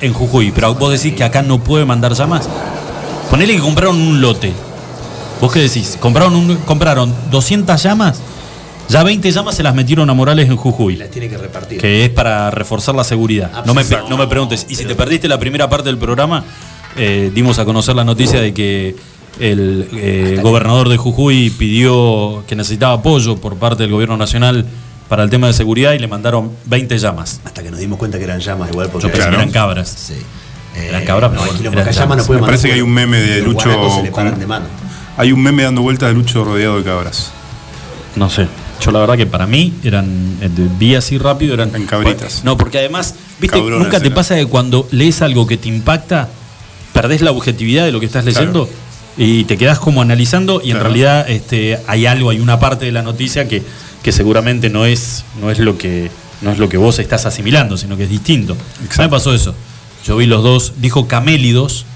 en Jujuy, pero vos decís que acá no puede mandar llamas. Ponele que compraron un lote. ¿Vos qué decís? Compraron, un- compraron 200 llamas, ya 20 llamas se las metieron a Morales en Jujuy. Las tiene que repartir. Que es para reforzar la seguridad. No me, no me preguntes. Y si te perdiste la primera parte del programa, eh, dimos a conocer la noticia de que el eh, gobernador de Jujuy pidió que necesitaba apoyo por parte del gobierno nacional para el tema de seguridad y le mandaron 20 llamas. Hasta que nos dimos cuenta que eran llamas igual porque Yo pensé que eran cabras. Sí. Eran cabras, pero no, bueno, eran no Me parece que hay un meme de Lucho. con- de mano. Hay un meme dando vueltas de Lucho rodeado de cabras. No sé. Yo la verdad que para mí eran, eh, vi así rápido, eran... En cabritas. No, porque además, viste, nunca te pasa que cuando lees algo que te impacta, perdés la objetividad de lo que estás leyendo y te quedás como analizando y en realidad este, hay algo, hay una parte de la noticia que, que seguramente no es, no es lo que no es lo que vos estás asimilando, sino que es distinto. Mí me pasó eso. Yo vi los dos, dijo camélidos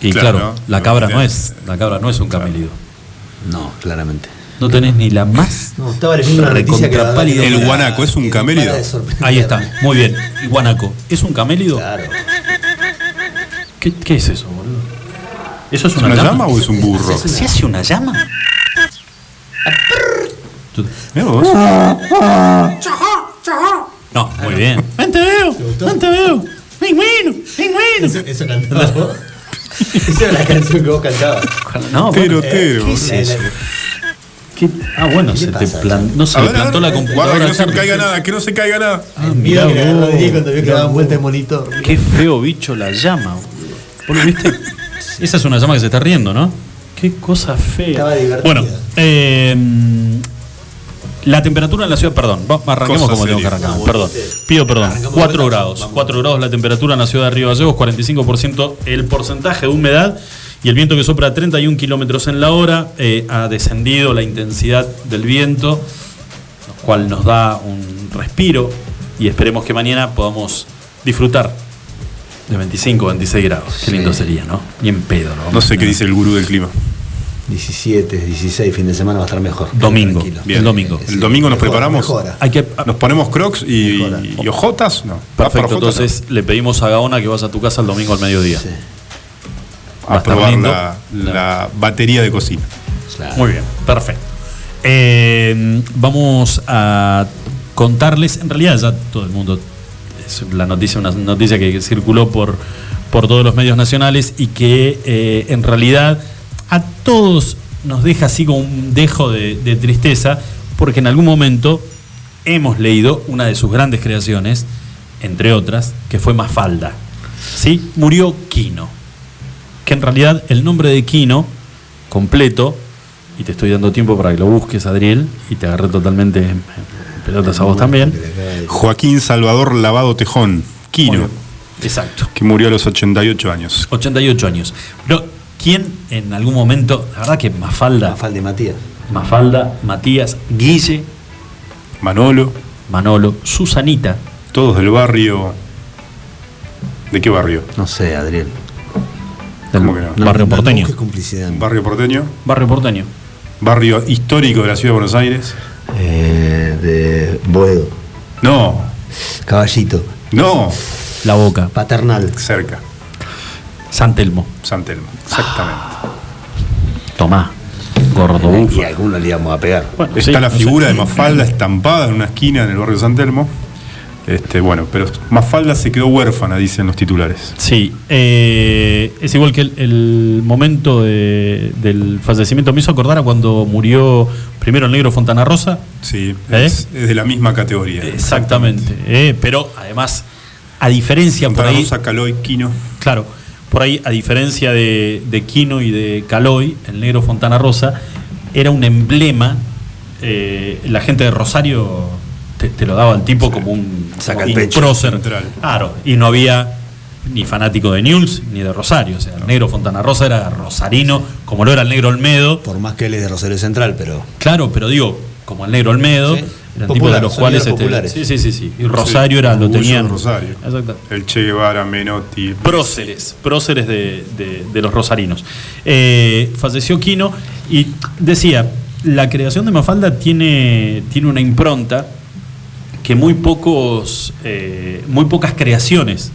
y Claro, claro, ¿no? la cabra no es, la cabra no es un camélido. No, claramente. No tenés ni la más No, estaba leyendo una noticia que la El guanaco es un camélido. Ahí está, muy bien. El guanaco. ¿Es un camélido? Claro. ¿Qué, qué es eso, boludo? ¿Eso es ¿Es una, una llama o es un burro? ¿Se hace una llama? Mirá vos. No, muy bien. ¡Ven, te veo! ¡Ven, te veo! ¡Pingüino! ¡Pingüino! Eso cantaba vos. Esa era la canción que vos cantabas. No, Tero, bueno, tero. ¿Qué es eso? ¿Qué? Ah, bueno, se te plan- no se A le ver, a plantó ver, la Guarda computadora. que no se caiga nada, que no se caiga nada. Ah, Mira de vuelta el monitor. Qué feo bicho la llama. ¿Vos lo viste? Esa es una llama que se está riendo, ¿no? Qué cosa fea. Estaba divertida. Bueno, eh, la temperatura en la ciudad, perdón, arranquemos Cosa como tengo que arrancar. Perdón, pido perdón. arrancamos 4 de vuelta, grados. vamos. 4 grados la temperatura en la ciudad de Río Gallegos, 45% el porcentaje de humedad y el viento que sopra a 31 kilómetros en la hora. eh, ha descendido la intensidad del viento, lo cual nos da un respiro y esperemos que mañana podamos disfrutar de 25 26 grados. Qué lindo sería, ¿no? Ni en pedo, ¿no? No sé qué dice el gurú del clima. 17, 16, fin de semana va a estar mejor. Domingo. Bien. El domingo. El domingo nos Mejora, preparamos. mejora. Hay que, Nos ponemos crocs y, y ojotas. No. ¿Vas para perfecto, ojotas? entonces le pedimos a Gaona que vas a tu casa el domingo al mediodía. Sí. A probar la, la batería de cocina. Claro. Muy bien, perfecto. Eh, vamos a contarles, en realidad ya todo el mundo, es la noticia, una noticia que circuló por, por todos los medios nacionales y que eh, en realidad a todos nos deja así como un dejo de, de tristeza, porque en algún momento hemos leído una de sus grandes creaciones, entre otras, que fue Mafalda. ¿Sí? Murió Quino que en realidad el nombre de Quino completo, y te estoy dando tiempo para que lo busques, Adriel, y te agarré totalmente en en pelotas a vos también. Joaquín Salvador Lavado Tejón, Quino, Exacto. que murió a los 88 años. 88 años. Pero, ¿quién en algún momento, la verdad que Mafalda, Mafalda y Matías. Mafalda, Matías, Guille, Manolo, Manolo, Susanita, todos del barrio. ¿De qué barrio? No sé, Adriel. del ¿Cómo que no? barrio No, porteño. busques complicidad. Barrio porteño, Barrio porteño. barrio histórico de la ciudad de Buenos Aires. Eh, de Boedo. No, Caballito. no, La Boca, Paternal. cerca, San Telmo, San Telmo, exactamente. Tomá, Gordo. Y a alguno le íbamos a pegar. Bueno, Está sí, la no sé. figura de Mafalda estampada en una esquina en el barrio de San Telmo. Este, bueno, pero Mafalda se quedó huérfana, dicen los titulares. Sí, eh, es igual que el, el momento de- del fallecimiento me hizo acordar a cuando murió primero el negro Fontana Rosa. Sí, ¿Eh? es, es de la misma categoría. Exactamente, eh, pero además, a diferencia por Fontana ahí, Rosa, Caloy, Quino. claro, por ahí, a diferencia de, de Quino y de Caloy, el negro Fontana Rosa era un emblema. eh, la gente de Rosario te, te lo daba al tipo como un, Saca como el un pecho. prócer. Central. Claro, y no había ni fanático de Newell's ni de Rosario. O sea, el negro Fontana Rosa era rosarino, como lo era el negro Olmedo. Por más que él es de Rosario Central, pero. Claro, pero digo, como el negro Olmedo, Sí. Eran Popular, tipos de los cuales. este, sí, sí, sí, sí. Y Rosario Sí, era, lo tenían. Rosario. Exacto. El Che Guevara, Menotti. Próceres, próceres de, de- de los rosarinos. Eh, falleció Quino y decía, la creación de Mafalda tiene, tiene una impronta que muy pocos, eh, muy pocas creaciones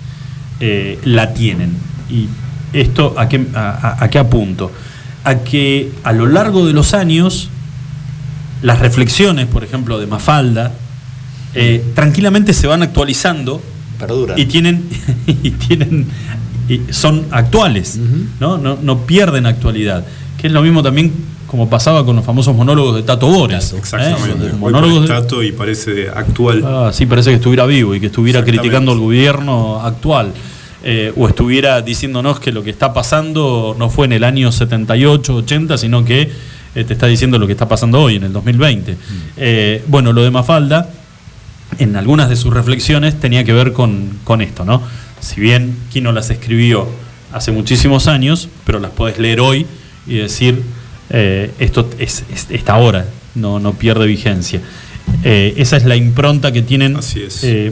eh, la tienen. Y esto a qué, a, a- a qué apunto? A que a lo largo de los años, las reflexiones, por ejemplo, de Mafalda, eh, tranquilamente se van actualizando Perdura. y tienen y tienen y son actuales ¿no? No, no pierden actualidad que es lo mismo también como pasaba con los famosos monólogos de Tato Bores ¿eh? Exactamente. Por monólogos de- Tato y parece actual. Ah, sí, parece que estuviera vivo y que estuviera criticando al gobierno actual. eh, o estuviera diciéndonos que lo que está pasando no fue en el año 78, 80, sino que eh, te está diciendo lo que está pasando hoy, en el 2020. Eh, bueno, lo de Mafalda, en algunas de sus reflexiones, tenía que ver con, con esto, ¿no? Si bien Quino las escribió hace muchísimos años, pero las podés leer hoy y decir, eh, esto es, es- está ahora, no, no pierde vigencia. Esa es la impronta que tienen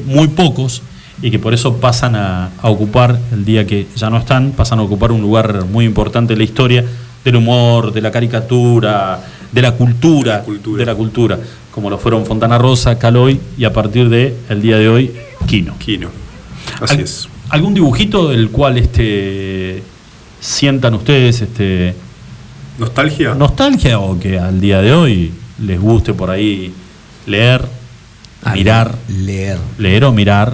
muy pocos y que por eso pasan a, a ocupar, el día que ya no están, pasan a ocupar un lugar muy importante en la historia del humor, de la caricatura, de la cultura, cultura. de la cultura, como lo fueron Fontana Rosa, Caloy y a partir de el día de hoy, Quino. Quino. Así Al- es. ¿Algún dibujito del cual este sientan ustedes este ¿Nostalgia? nostalgia o que al día de hoy les guste por ahí leer, mirar, Leer. leer o mirar?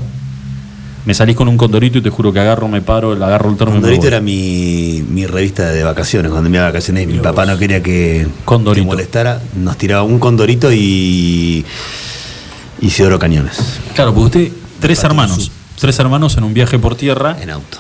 Me salís con un condorito y te juro que agarro, me paro, le agarro el termo Condorito era mi, mi revista de vacaciones. Cuando me iba de vacaciones, mi papá no quería que, Condorito. que molestara. Nos tiraba un condorito y. Isidoro Cañones. Claro, porque usted, tres hermanos, tres hermanos en un viaje por tierra. En auto.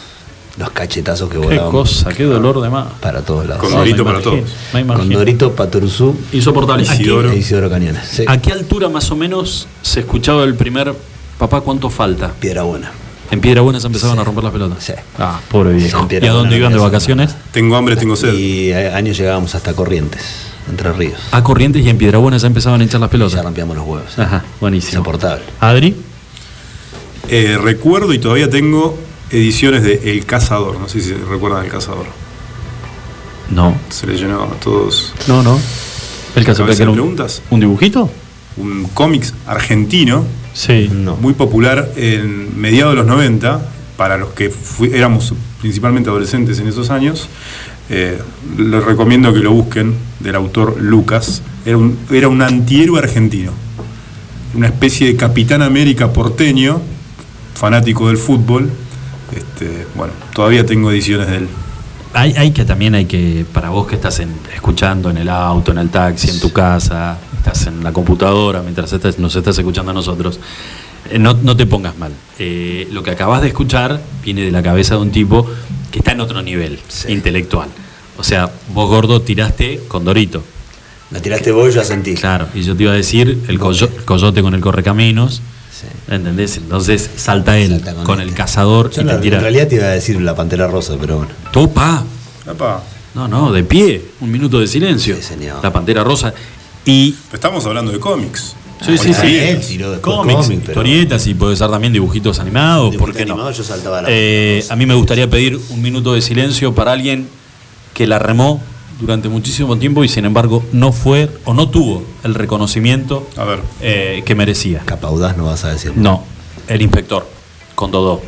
Los cachetazos que Qué volaban. cosa, qué dolor de más. Para todos lados. Condorito No, para todos. me. Condorito, Patoruzú Insoportable. ¿A qué- Isidoro. e Isidoro Cañones. Sí. ¿A qué altura más o menos se escuchaba el primer papá cuánto falta? Piedra Buena. En Piedra Buena se empezaban a romper las pelotas. Sí. Ah, pobre viejo. ¿Y a dónde iban de vacaciones? Tengo hambre, tengo sed. Y a- años llegábamos hasta Corrientes, Entre Ríos. A Corrientes y en Piedra Buena ya empezaban a hinchar las Y ya pelotas. rompíamos los huevos. Ajá, buenísimo. Insoportable. Adri, Eh, recuerdo y todavía tengo ediciones de El Cazador. No sé si recuerdan El Cazador. No. Se le llenó a todos. No, no. El caso ¿Cabeza que era de un, preguntas? un dibujito. Un cómics argentino. Sí. Muy popular en mediados de los 90, para los que éramos principalmente adolescentes en esos años. Eh, les recomiendo que lo busquen, del autor Lucas. Era un, era un antihéroe argentino. Una especie de Capitán América porteño, fanático del fútbol. Este, bueno, todavía tengo ediciones de él. Hay, hay que también hay que, para vos que estás en- escuchando en el auto, en el taxi, en tu casa, estás en la computadora, mientras estás- nos estás escuchando a nosotros, eh, no, no te pongas mal. Eh, lo que acabas de escuchar viene de la cabeza de un tipo que está en otro nivel intelectual. O sea, vos gordo tiraste con Dorito. La tiraste vos y yo sentí. Claro, y yo te iba a decir el, coyo- el coyote con el correcaminos. ¿Entendés? Entonces salta él con, el cazador Yo y no, te en tira. realidad te iba a decir la pantera rosa, pero bueno. ¡Topa! Apa, No, no, de pie. Un minuto de silencio. La pantera rosa. Y. Estamos hablando de cómics. Sí, sí, sí. Historietas. Cómics, cómic, pero- historietas y puede ser también dibujitos animados, ¿por qué no? animado, yo saltaba a la Eh, a mí me gustaría pedir un minuto de silencio para alguien que la remó durante muchísimo tiempo y sin embargo no fue o no tuvo el reconocimiento eh, que merecía. Capaudaz no vas a decir. No, el inspector, con Dodó.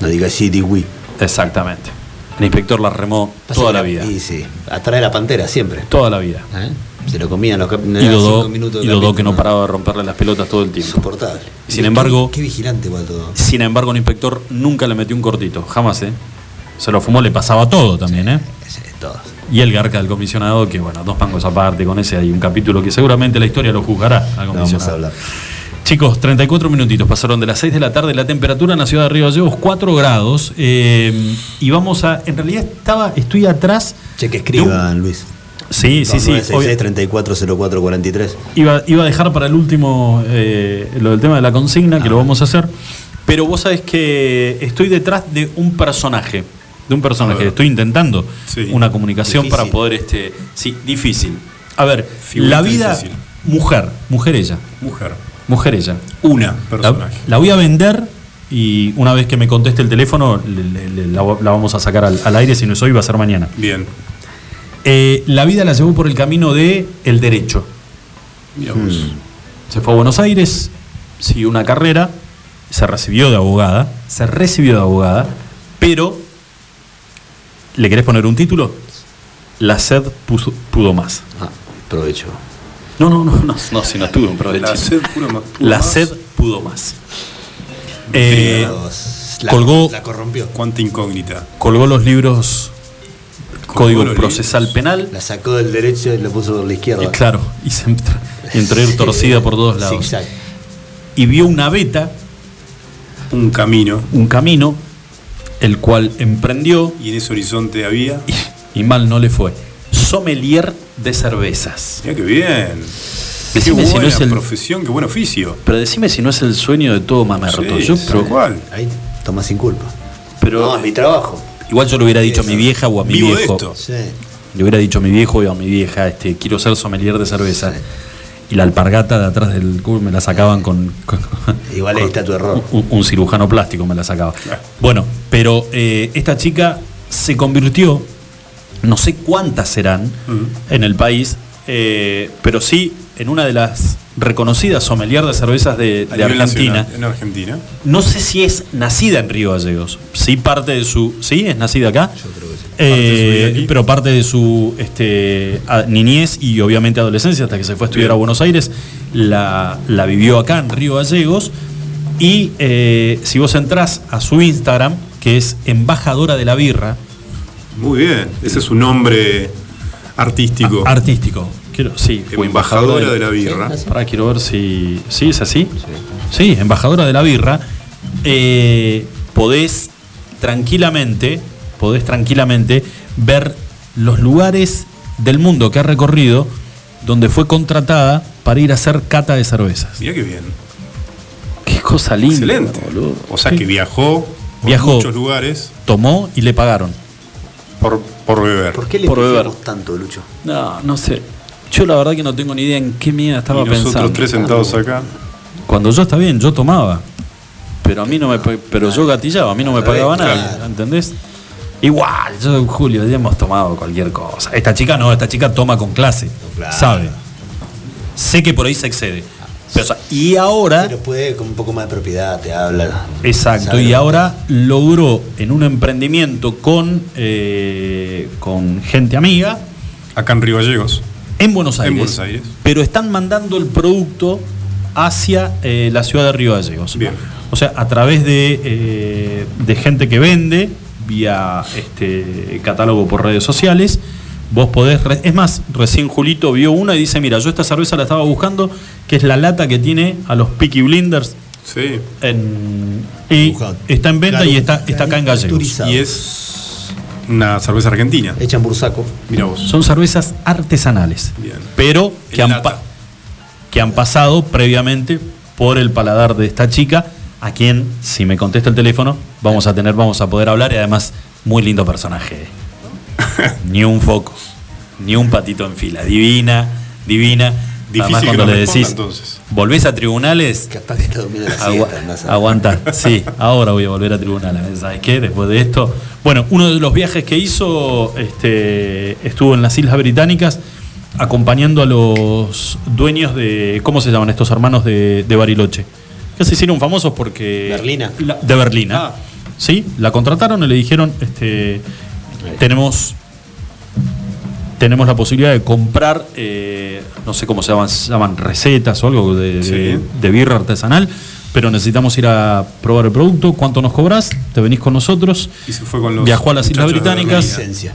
No digas City Wii. Exactamente. El inspector la remó toda la vida. Y sí, atrae la pantera siempre. Toda la vida. ¿Eh? Se lo comían los cap- Y Dodó, cinco minutos de y que no paraba de romperle las pelotas todo el tiempo. Insoportable. Sin embargo, Qué vigilante igual todo. sin embargo, el inspector nunca le metió un cortito, jamás, ¿eh? Se lo fumó, le pasaba todo también, ¿eh? todos. Y el garca del comisionado, que bueno, dos pangos aparte, con ese hay un capítulo que seguramente la historia lo juzgará al vamos comisionado. a hablar. Chicos, 34 minutitos pasaron de las 6 de la tarde, la temperatura en la ciudad de Río Gallegos 4 grados. eh, y vamos a, en realidad estaba, estoy atrás. Che, que escriban, Luis. Sí, sí, sí. Hoy- 340443 Iba, iba a dejar para el último eh, lo del tema de la consigna, que lo vamos a hacer. Pero vos sabés que estoy detrás de un personaje. De un personaje. Estoy intentando una comunicación Difícil. para poder. este Sí, difícil. A ver, Figurita la vida. difícil. Mujer, mujer ella. Mujer. Mujer ella. Una La, personaje. la voy a vender y una vez que me conteste el teléfono, le- le- le- la, la vamos a sacar al, al aire. Si no es hoy, va a ser mañana. Bien. Eh, la vida la llevó por el camino de el derecho. Vos. Se fue a Buenos Aires, siguió una carrera, se recibió de abogada, se recibió de abogada, pero ¿le querés poner un título? La sed puso- pudo más. Ah, provecho. No, no, no, no, no, si no tuve un provecho. La sed pudo más- La sed pudo más. Eh, La- colgó, La corrompió. Cuánta incógnita. colgó los libros Código Procesal Penal. La sacó del derecho y la puso por la izquierda. Y claro, y se entró, torcida por todos lados. Zigzag. Y vio una beta, Un camino. un camino, el cual emprendió Y en ese horizonte había. y mal no le fue. Sommelier de cervezas. Mira qué bien. Decime qué si no buena es el- profesión, qué buen oficio. Pero decime si no es el sueño de todo mamerto. Sí, Yo, pero, cual. Ahí, toma sin culpa. pero No, es mi trabajo. Igual yo le hubiera dicho a mi vieja o a mi Vivo viejo. esto. Sí. Le hubiera dicho a mi viejo o a mi vieja, este, quiero ser sommelier de cerveza. Y la alpargata de atrás del culo me la sacaban con, con- Igual ahí está tu error. un, un cirujano plástico me la sacaba. Bueno, pero eh, esta chica se convirtió, no sé cuántas serán en el país, eh, pero sí en una de las reconocidas sommelier de cervezas de, Argentina. nacional, En Argentina. No sé si es nacida en Río Gallegos. Sí, parte de su. ¿Sí? ¿Es nacida acá? Yo creo que sí. aquí. pero parte de su este, niñez y obviamente adolescencia, hasta que se fue a estudiar a Buenos Aires, la, la vivió acá en Río Gallegos. Y eh, si vos entrás a su Instagram, que es embajadora de la birra, Muy bien. Ese es su nombre artístico. artístico. Quiero, sí, o Embajadora de la birra. Pará, quiero ver si. ¿Sí es así? Sí, embajadora de la birra. Eh, podés tranquilamente, podés tranquilamente ver los lugares del mundo que ha recorrido donde fue contratada para ir a hacer cata de cervezas. Mira qué bien. Qué cosa linda. Excelente. boludo. O sea que viajó por Viajó. muchos lugares Tomó y le pagaron. por, por beber. ¿Por qué le Por beber. tanto, Lucho? No, no sé. Yo la verdad que no tengo ni idea en qué mierda estaba y nosotros pensando. tres sentados acá. Cuando yo está bien, yo tomaba. pero a mí no me pero yo gatillaba, a mí no me pagaba nada, ¿entendés? Igual, yo Julio, ya hemos tomado cualquier cosa. Esta chica no, esta chica toma con clase, sabe. Sé que por ahí se excede. Pero, o sea, y ahora Pero puede con un poco más de propiedad, te habla. Exacto, Sabe y ahora logró en un emprendimiento con, eh, con gente amiga Acá en Río Gallegos. En Buenos Aires. En Buenos Aires. Pero están mandando el producto hacia eh, la ciudad de Río Gallegos. Bien. O sea, a través de, eh, de gente que vende vía este catálogo por redes sociales. Vos podés. re- es más, recién Julito vio una y dice: Mira, yo esta cerveza la estaba buscando, que es la lata que tiene a los Peaky Blinders. Sí. En, y está en venta Claro, y está, está acá en Gallegos. Y es una cerveza argentina. Hecha en bursaco. Mira vos. Son cervezas artesanales, Bien. pero que han, que han pasado previamente por el paladar de esta chica, a quien, si me contesta el teléfono, vamos a tener, vamos a poder hablar y además, muy lindo personaje. ni un foco, ni un patito en fila. Divina, divina. Difícil Además, que cuando le decís, entonces. volvés a tribunales, Capaz que está durmiendo la siesta. aguanta, sí, ahora voy a volver a tribunal. ¿Sabes qué? Después de esto. Bueno, uno de los viajes que hizo este, estuvo en las Islas Británicas acompañando a los dueños de. ¿Cómo se llaman estos hermanos de, de Bariloche? Que se hicieron famosos porque. Berlina. La- de Berlina. Ah. Sí, la contrataron y le dijeron: este, Tenemos tenemos la posibilidad de comprar, eh, no sé cómo se llaman, se llaman recetas o algo de, de- Sí. de birra artesanal, pero necesitamos ir a probar el producto. ¿Cuánto nos cobras? Te venís con nosotros. Y se fue con los Viajó a las Islas Británicas. Berlín. Licencia.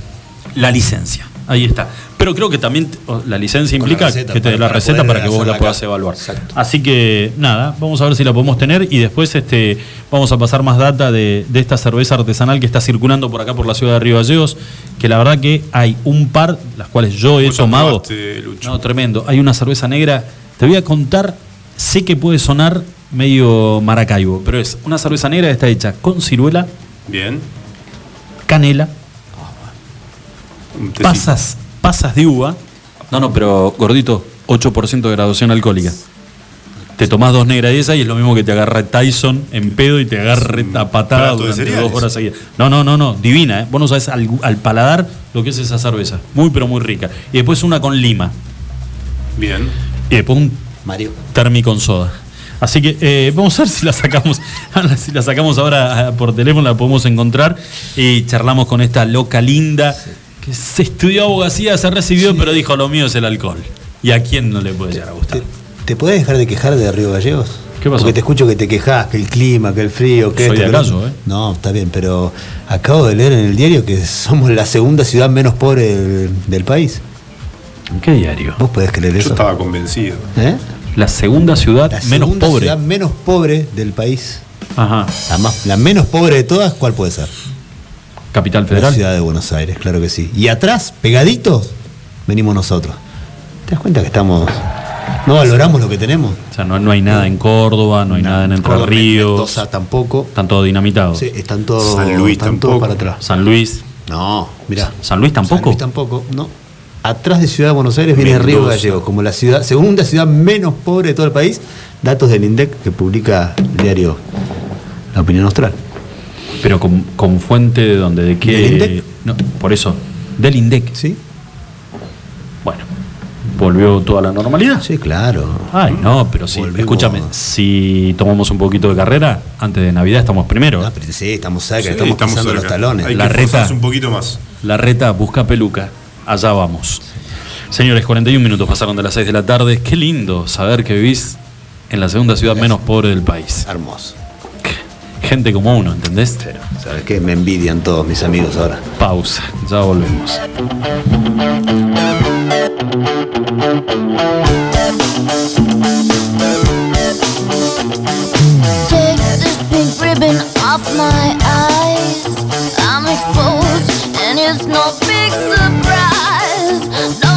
La licencia, ahí está. Pero creo que también la licencia la implica receta, que te dé la receta para que vos la puedas acá. evaluar. Exacto. Así que nada, vamos a ver si la podemos tener y después este, vamos a pasar más data de, de esta cerveza artesanal que está circulando por acá por la ciudad de Río Gallegos, que la verdad que hay un par, las cuales yo he tomado. probaste. No, tremendo. Hay una cerveza negra, te voy a contar, sé que puede sonar medio maracaibo, pero es una cerveza negra que está hecha con ciruela, Bien. canela. Pasas, pasas de uva. No, no, pero gordito, 8% de graduación alcohólica. Te tomás dos negras de esas y es lo mismo que te agarra Tyson en pedo y te agarre a patada durante dos horas seguidas. No, no, no, no, divina, ¿eh? Vos no sabés al, al paladar lo que es esa cerveza. Muy, pero muy rica. Y después una con lima. Bien. Y después un Mario. termi con soda. Así que eh, vamos a ver si la sacamos, si la sacamos ahora ah, por teléfono, la podemos encontrar y charlamos con esta loca linda se estudió abogacía, se recibió, pero dijo lo mío es el alcohol. ¿Y a quién no le puede llegar a gustar? ¿Te, te podés dejar de quejar de Río Gallegos? ¿Qué pasó? Porque te escucho que te quejas, que el clima, que el frío, que Soy esto, de yo, ¿eh? No, está bien, pero acabo de leer en el diario que somos la segunda ciudad menos pobre del, del país. ¿En qué diario? ¿Vos podés creer Yo eso? estaba convencido. ¿Eh? La segunda ciudad La menos segunda pobre. ciudad menos pobre del país. Ajá. La, más- la menos pobre de todas, ¿cuál puede ser? Capital La Federal. ciudad de Buenos Aires, claro que sí. Y atrás, pegaditos, venimos nosotros. ¿Te das cuenta que estamos. No valoramos lo que tenemos? O sea, no, no hay nada en Córdoba, no hay nada en Entre Córdoba, Ríos. Mendoza tampoco. Están todos dinamitados. Sí, están todos, San Luis están todos tampoco. para atrás. San Luis. No, mira. ¿San Luis tampoco? San Luis tampoco, no. Atrás de Ciudad de Buenos Aires viene Río. Gallegos, como la ciudad, segunda ciudad menos pobre de todo el país. Datos del INDEC que publica el diario La Opinión Austral. Pero con, con fuente de dónde, de qué. ¿Del INDEC? No, por eso. Del INDEC. ¿Sí? Bueno, volvió toda la normalidad. Sí, claro. Ay, no, pero sí. Volvimos. Escúchame, si tomamos un poquito de carrera, antes de Navidad estamos primero. No, pero sí, estamos cerca, Sí, estamos, pisando los talones. Hay La que reta. un poquito más. La reta busca peluca. Allá vamos. Señores, 41 minutos pasaron de las 6 de la tarde. Qué lindo saber que vivís en la segunda ciudad menos pobre del país. Hermoso. Gente como uno, ¿entendés? Pero, ¿sabes qué? Me envidian todos mis amigos ahora. Pausa, ya volvemos. Take this pink ribbon off my eyes. I'm exposed, and it's no big surprise.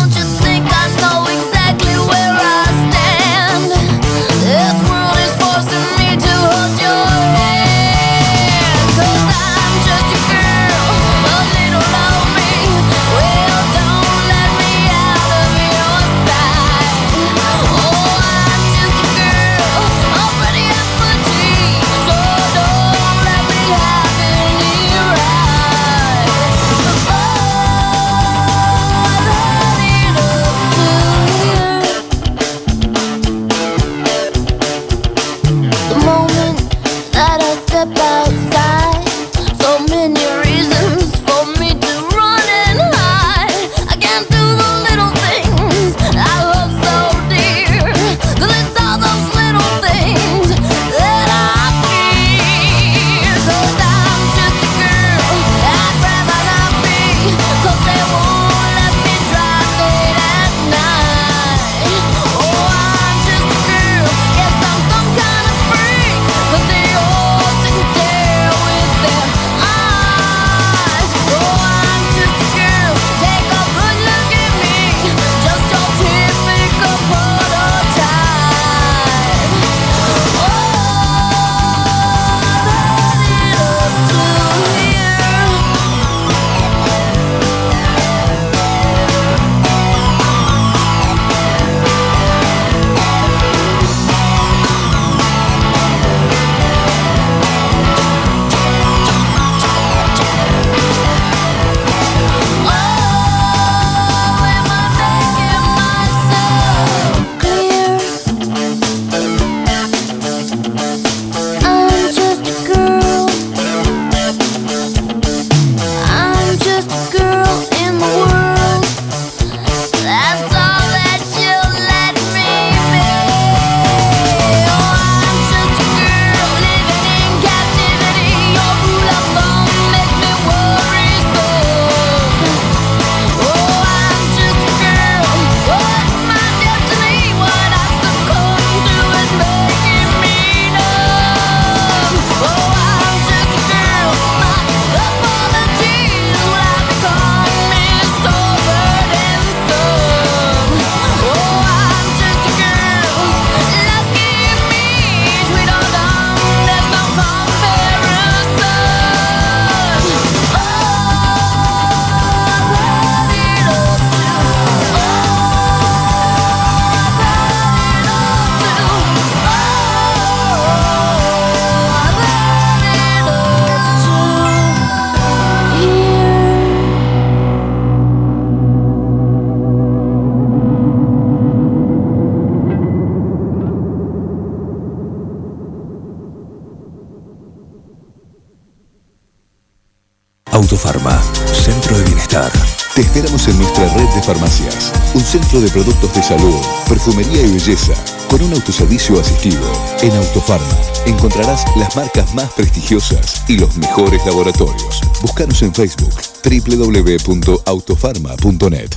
perfumería y belleza, con un autoservicio asistido. En Autofarma encontrarás las marcas más prestigiosas y los mejores laboratorios. Búscanos en Facebook www.autofarma.net.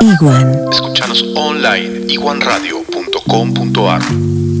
Iguan. Escuchanos online iguanradio.com.ar.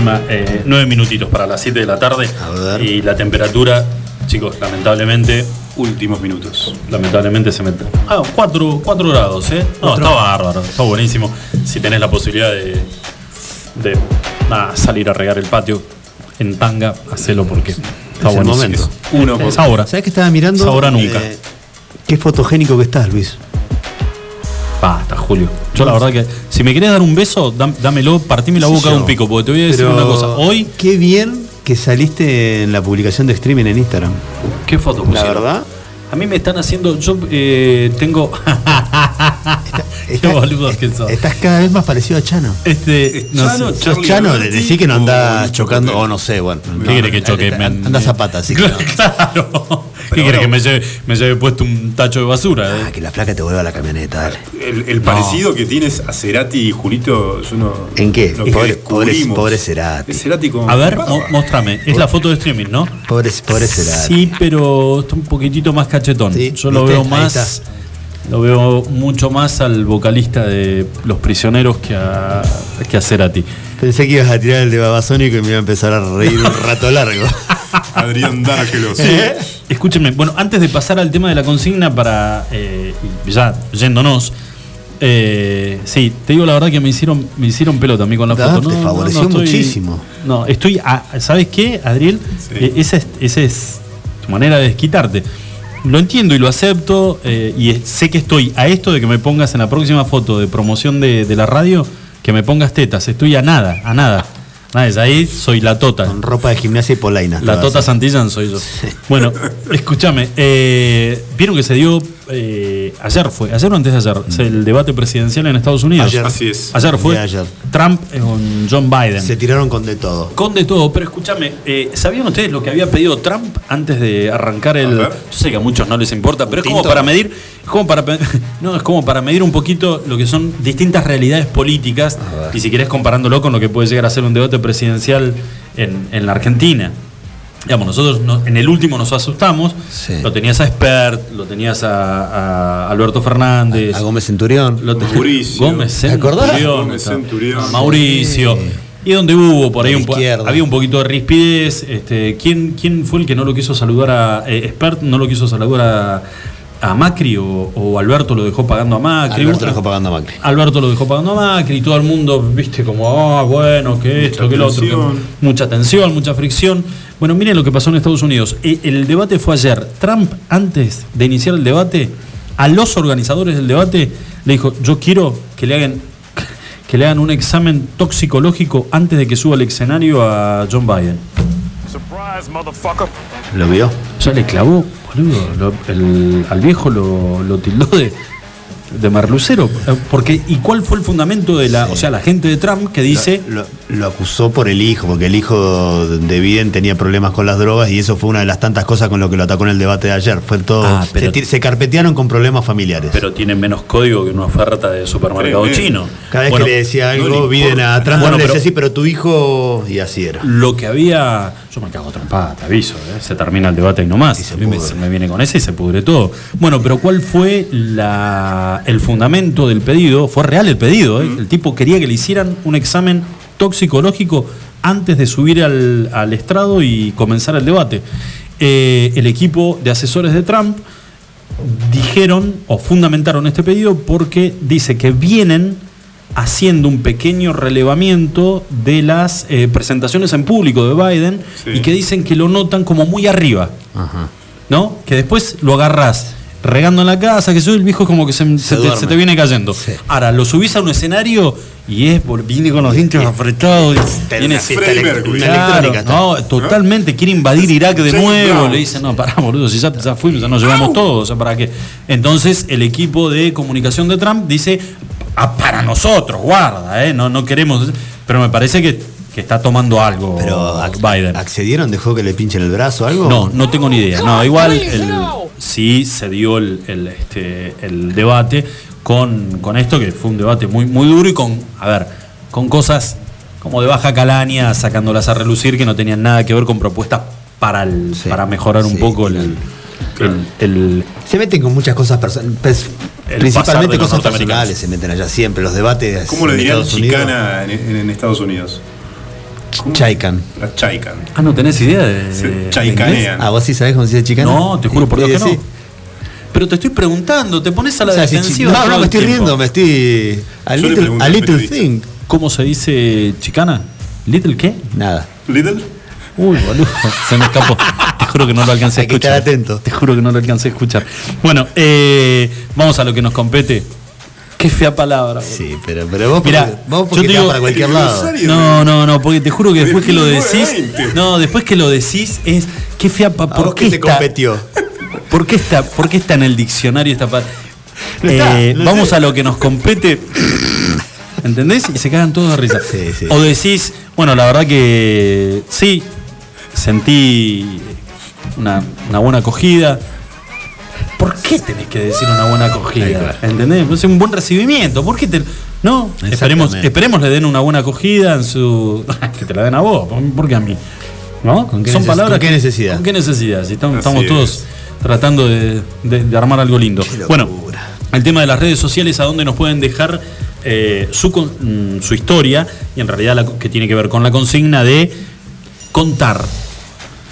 buenísima, eh, nueve minutitos para las 7 de la tarde. Y la temperatura, chicos, lamentablemente, Últimos minutos. lamentablemente se mete. Ah, 4, grados, ¿eh? No, Cuatro. está bárbaro, está buenísimo. Si tenés la posibilidad de, de nada, salir a regar el patio en tanga, hacelo porque está Es el buenísimo. momento. Uno por- es ahora. ¿Sabes que estaba mirando? Es ahora nunca. Eh, qué fotogénico que estás, Luis. Basta, Julio. Yo la verdad que, si me querés dar un beso, dam- dámelo, partime la Sí, boca de un pico, porque te voy a decir Pero una cosa. Hoy, Qué bien que saliste en la publicación de streaming en Instagram. ¿qué foto La pusieron? verdad. A mí me están haciendo. Yo eh, tengo. Qué boludos que sos. Estás cada vez más parecido a Chano. Este. No Chano, sé. Chano, de decir que no andás chocando, o no sé, bueno. ¿Qué quiere que choque? Andas a pata, así que no. ¿Qué quiere que me lleve, me lleve puesto un tacho de basura? eh? Ah, que la flaca te vuelva a la camioneta, dale. El, el parecido que tienes a Cerati y Julito, yo no. ¿En qué? Lo que Pobre, pobre, pobre Cerati. Es Cerati con. A ver, mo- mostrame. Es la foto de streaming, ¿no? Pobre, pobre Cerati. Sí, pero está un poquitito más cachetón. Sí, Yo lo ¿viste? veo más. Lo veo mucho más al vocalista de Los Prisioneros que a, que a Cerati. Pensé que ibas a tirar el de Babasónico y me iba a empezar a reír un rato largo. Adrián D'Argelos. Sí. Escúchenme, bueno, antes de pasar al tema de la consigna para eh, ya yéndonos, eh, sí, te digo la verdad que me hicieron, me hicieron pelota a mí con la foto. te favoreció muchísimo. No, estoy, a- ¿sabes qué, Adriel? Eh, esa, es, esa es tu manera de desquitarte. Lo entiendo y lo acepto eh, y sé que estoy a esto de que me pongas en la próxima foto de promoción de, de la radio, que me pongas tetas. Estoy a nada, a nada. Nada, es ahí soy la tota. Con ropa de gimnasia y polainas. La. Tota Santillán soy yo. Bueno, escúchame. eh, Vieron que se dio eh, ayer fue, ayer o antes de ayer, es el debate presidencial en Estados Unidos. Ayer. Así es. Ayer fue. Ayer. Trump con John Biden. Se tiraron con de todo. Con de todo, pero escúchame, eh, ¿sabían ustedes lo que había pedido Trump antes de arrancar el. Yo sé que a muchos no les importa, pero es como tinto? para medir. Es como para, no, es como para medir un poquito lo que son distintas realidades políticas. Y si querés comparándolo con lo que puede llegar a ser un debate presidencial en, en la Argentina. Digamos, nosotros no- en el último nos asustamos. Sí. Lo tenías a Spert, lo tenías a, a Alberto Fernández. A Gómez Centurión. Lo te- Mauricio. Gómez ¿Te acordás? Centurión. Gómez Centurión. Mauricio. Y donde hubo por ahí un po- había un poquito de rispidez. Este, ¿quién, ¿Quién fue el que no lo quiso saludar a eh, Spert? ¿No lo quiso saludar a, a Macri o, o Alberto lo dejó pagando a Macri? Alberto lo dejó pagando a Macri. Alberto lo dejó pagando a Macri y todo el mundo, viste, como, ah, bueno, que esto, que lo otro. que- mucha tensión, mucha fricción. Bueno, miren lo que pasó en Estados Unidos. Eh, El debate fue ayer. Trump, antes de iniciar el debate, a los organizadores del debate le dijo, yo quiero que le hagan que le hagan un examen toxicológico antes de que suba al escenario a John Biden. ¿Lo vio? Ya le clavó, boludo, al viejo lo tildó de, de merlucero. Porque, ¿y cuál fue el fundamento de la, o sea, la gente de Trump que dice, Lo, lo acusó por el hijo, porque el hijo de Biden tenía problemas con las drogas y eso fue una de las tantas cosas con lo que lo atacó en el debate de ayer. Fue todo. Ah, pero- se, carpetearon con problemas familiares. pero tiene menos código que una oferta de supermercado chino? Cada vez Bueno, que le decía algo, no le Biden a Trump Bueno, le decía pero- sí, pero tu hijo. Y así era. Lo que había. Yo me cago trompada, te aviso, ¿eh? se termina el debate y no más. Y me, se me viene con ese y se pudre todo. Bueno, pero ¿cuál fue la, el fundamento del pedido? Fue real el pedido, ¿eh? El tipo quería que le hicieran un examen toxicológico antes de subir al, al estrado y comenzar el debate. Eh, el equipo de asesores de Trump dijeron o fundamentaron este pedido porque dice que vienen haciendo un pequeño relevamiento de las eh, presentaciones en público de Biden Sí. y que dicen que lo notan como muy arriba, Ajá. ¿no? Que después lo agarrás regando en la casa, que soy el viejo como que se, se te, duerme. se te viene cayendo. Sí. Ahora, lo subís a un escenario y es, viene con los dientes apretados. electrónica está. no, totalmente, quiere invadir Irak de nuevo. Le dicen, no, pará, boludo, si ya, ya fuimos, ya nos llevamos todos, o sea, ¿para qué? Entonces, el equipo de comunicación de Trump dice, "Ah, para nosotros, guarda, ¿eh? no, no queremos. Pero me parece que, que está tomando algo Pero ac- Biden. ¿accedieron? ¿Dejó que le pinchen el brazo o algo? No, no tengo ni idea. No, igual el- sí se dio el, el, este, el debate con, con esto, que fue un debate muy, muy duro y con, a ver, con cosas como de baja calaña, sacándolas a relucir, que no tenían nada que ver con propuestas para, el- para mejorar un poco el, el- el- Se meten con muchas cosas personales. El pasar principalmente cosas norteamericanos. personales se meten allá siempre. Los debates. ¿Cómo le dirían chicana en, en- en Estados Unidos? Chaican. La chaican. Ah, no tenés idea de. Se chaicanean. inglés? Ah, vos sí sabés cómo se dice chicana. No, te juro por Dios que Sí, no. sí. Pero te estoy preguntando, te pones a la O sea, defensiva. no, no, me estoy tiempo. riendo, me estoy. A Yo little, a little thing. ¿Cómo se dice chicana? ¿Little qué? Nada. Little. Uy, boludo, se me escapó. Te juro que no lo alcancé a Hay que escuchar. estar atento. Te juro que no lo alcancé a escuchar. Bueno, eh, vamos a lo que nos compete. Qué fea palabra. Sí, pero, pero vos, Mirá, porque, vos yo porque te te vas digo- para cualquier lado. No, no, no, porque te juro que después que lo decís. 1920. No, después que lo decís es. Qué fea pa- ¿A ¿Por qué te está, competió? ¿Por qué está, por qué está en el diccionario esta palabra? Eh, vamos sé. a lo que nos compete. ¿Entendés? Y se cagan todos de risa. Sí, sí. O decís, bueno, la verdad que sí, sentí una, una buena acogida. ¿Por qué tenés que decir una buena acogida? ¿Entendés? Es un buen recibimiento. ¿Por qué te.? No, esperemos, esperemos le den una buena acogida en su. que te la den a vos, ¿por qué a mí? ¿No? ¿Con qué Son neces- palabras. con qué que- necesidad? ¿Con qué necesidad? Si estamos, todos tratando de, de- de armar algo lindo. Bueno, el tema de las redes sociales, a dónde nos pueden dejar eh, su, mm, su historia, y en realidad la que tiene que ver con la consigna de contar.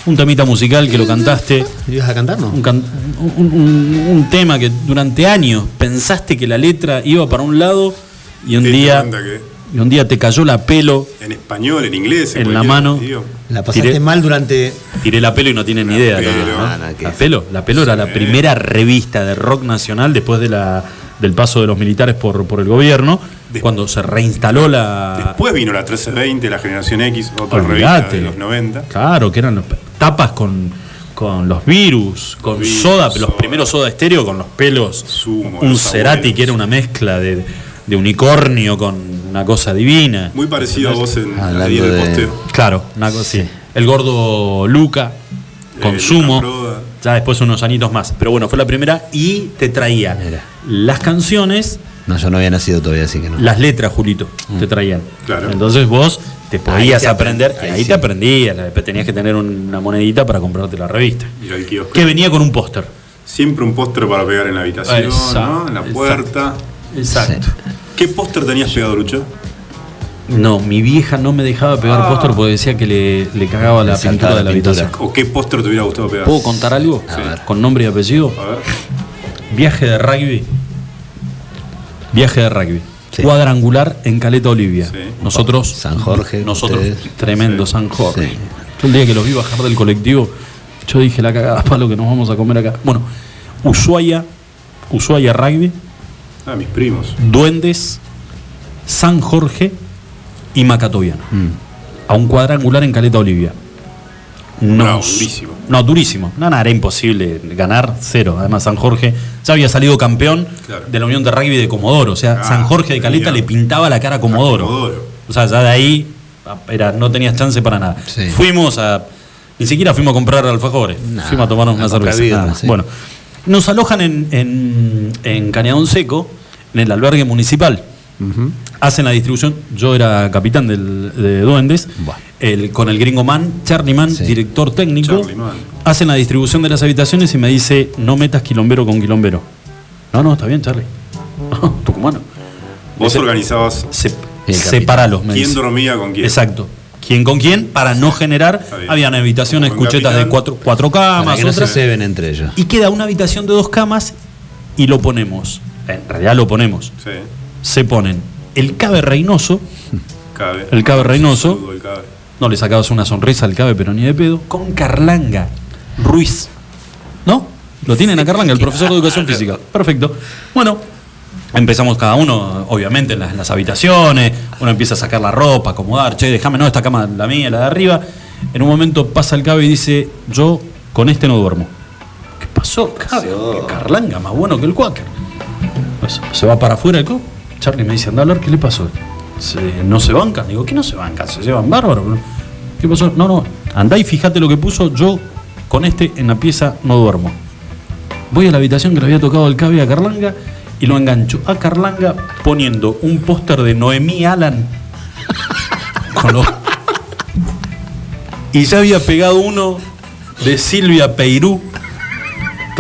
Un temita musical que lo cantaste, ¿Ibas a cantar, no? un, can- un- un- un tema que durante años pensaste que la letra iba para un lado y un día y un día te cayó la pelo En español, en inglés, En la mano. idioma. La pasaste Tiré- mal durante. Tiré la pelo y no tienen ni idea. pelo. todavía, ¿no? Ah, La pelo, la pelo era la primera revista de rock nacional después de la, del paso de los militares por, por el gobierno, cuando se reinstaló la. Después vino la 1320, la generación X, otra revista Olvídate. de los 90. Claro, que eran los- tapas con, con los virus, con Virus, soda, los primeros soda estéreo con los pelos. Sumo, un los Cerati abuelos. que era una mezcla de, de unicornio con una cosa divina. Muy parecido a vos en la Hablando ley del de- posteo. Claro, una cosa así. El gordo Luca, Eh, consumo. Luca Proda. ya después unos añitos más. Pero bueno, fue la primera y te traía las canciones, No, yo no había nacido todavía, así que no. las letras, Julito, te traían. Claro. Entonces vos te podías te aprender, aprend- y ahí ahí sí. te aprendías, después tenías que tener una monedita para comprarte la revista. Que venía con un póster. Siempre un póster para pegar en la habitación, Exacto, ¿no? En la puerta. Exacto. ¿Qué póster tenías pegado, Lucho? No, mi vieja no me dejaba pegar Ah. póster porque decía que le, le cagaba la pintura de la la pintura. habitación. ¿O qué póster te hubiera gustado pegar? ¿Puedo contar algo? Sí. Con nombre y apellido. A ver. Viaje de rugby. Viaje de rugby. Sí. Cuadrangular en Caleta Olivia. Sí. Nosotros. San Jorge, Nosotros. ustedes. Tremendo Sí. San Jorge. Sí. Yo el día que los vi bajar del colectivo, yo dije la cagada palo que nos vamos a comer acá. Bueno, Ushuaia, Ushuaia Rugby, Ah, mis primos. Duendes, San Jorge y Macatoviano. Mm. A un cuadrangular en Caleta Olivia. Nos- durísimo. No, durísimo. No, no, era imposible ganar cero. Además, San Jorge ya había salido campeón Claro. de la Unión de Rugby de Comodoro. O sea, Ah, San Jorge de Caleta le pintaba la cara a Comodoro. Comodoro. O sea, ya de ahí ah, era, no tenías chance para nada. Sí. Fuimos a. Ni siquiera fuimos a comprar alfajores. Nah, fuimos a tomarnos una cerveza. nada sí. Bueno, nos alojan en, en, en Cañadón Seco, en el albergue municipal. Hacen la distribución. Yo era capitán del, de Duendes. El, con el gringo man, Charlie Man, Sí. director técnico. Mann. Hacen la distribución de las habitaciones y me dice: No metas quilombero con quilombero. No, no, está bien, Charlie. Tucumano. Vos Dice, organizabas Se, separalos, me quién dice. dormía con quién. Exacto. ¿Quién con quién? Para no generar. Habían habitaciones, cuchetas de cuatro, cuatro Para camas, que no se ceben entre ellos. Y queda una habitación de dos camas y lo ponemos. En realidad lo ponemos. Sí, Se ponen el cabe Reynoso, cabe. El Cabe Reynoso. Saludo, el cabe. no le sacabas una sonrisa al cabe, pero ni de pedo, con Carlanga Ruiz. ¿No? Lo tienen a Carlanga, el profesor de educación física. Perfecto. Bueno, empezamos cada uno, obviamente, en las, en las habitaciones. Uno empieza a sacar la ropa, acomodar. Che, déjame, no, esta cama la mía, la de arriba. En un momento pasa el cabe y dice: Yo con este no duermo. ¿Qué pasó, cabe? Carlanga, más bueno que el Quaker. Pues, se va para afuera el club. Charlie me dice, anda a hablar, ¿qué le pasó? ¿No se bancan? Digo, ¿qué no se bancan? Se llevan bárbaro. ¿Qué pasó? No, no, andá y fíjate lo que puso. Yo con este en la pieza no duermo. Voy a la habitación que le había tocado el cabe a Carlanga y lo engancho a Carlanga poniendo un póster de Noemí Alan y ya había pegado uno de Silvia Peirú,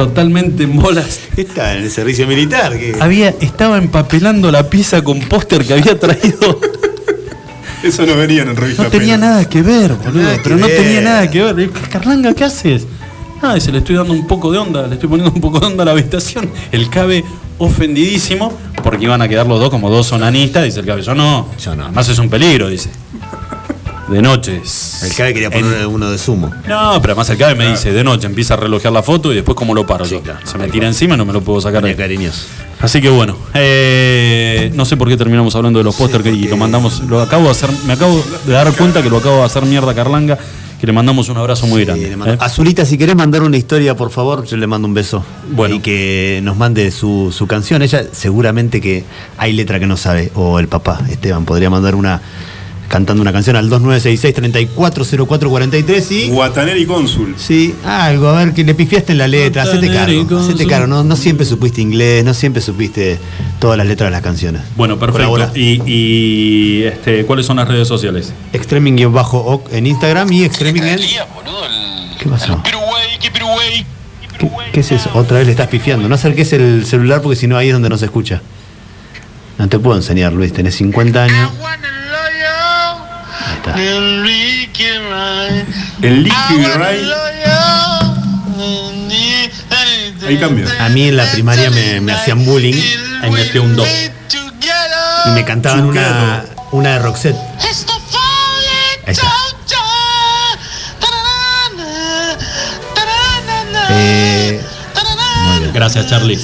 totalmente en bolas. Está en el servicio militar. Había, estaba empapelando la pieza con póster que había traído. Eso no venía en revista. No tenía Pena. nada que ver, boludo. Nada pero no ver. tenía nada que ver. Carlanga, ¿qué haces? Ah, dice, le estoy dando un poco de onda, le estoy poniendo un poco de onda a la habitación. El cabe ofendidísimo, porque iban a quedar los dos como dos onanistas. Dice el cabe, yo no. Yo no. Además es un peligro, dice. De noche. El cabe quería poner uno de sumo. No, pero además el cabe me dice, de noche empieza a relojear la foto y después cómo lo paro yo. Se me tira encima y no me lo puedo sacar. ahí. cariñoso. Así que bueno, eh, no sé por qué terminamos hablando de los pósters que- y lo mandamos, lo acabo de hacer, me acabo de dar cuenta que lo acabo de hacer mierda a Carlanga, que le mandamos un abrazo muy grande. ¿eh? Azulita, si querés mandar una historia, por favor, yo le mando un beso. Bueno. Y que nos mande su, su canción. Ella seguramente que hay letra que no sabe. O el papá, Esteban, podría mandar una cantando una canción al 2966-340443 y... Guataneri Cónsul. Sí, algo, a ver, que le pifiaste en la letra, hacete cargo, hacete Cónsul. cargo, no, no siempre supiste inglés, no siempre supiste todas las letras de las canciones. Bueno, perfecto. Y, y, este, ¿cuáles son las redes sociales? Extreming-oc en Instagram y Extreming en... ¿Qué pasó? ¿Qué, qué es eso? Otra vez le estás pifiando. No acerques el celular porque si no ahí es donde no se escucha. No te puedo enseñar, Luis. Tenés 50 años. Está. El Liquid Ride. Ahí cambia. A mí en la primaria me, me hacían bullying. Ahí me hacía un do. Y me cantaban una, una de Roxette. Ahí está. Eh, Gracias, Charlie.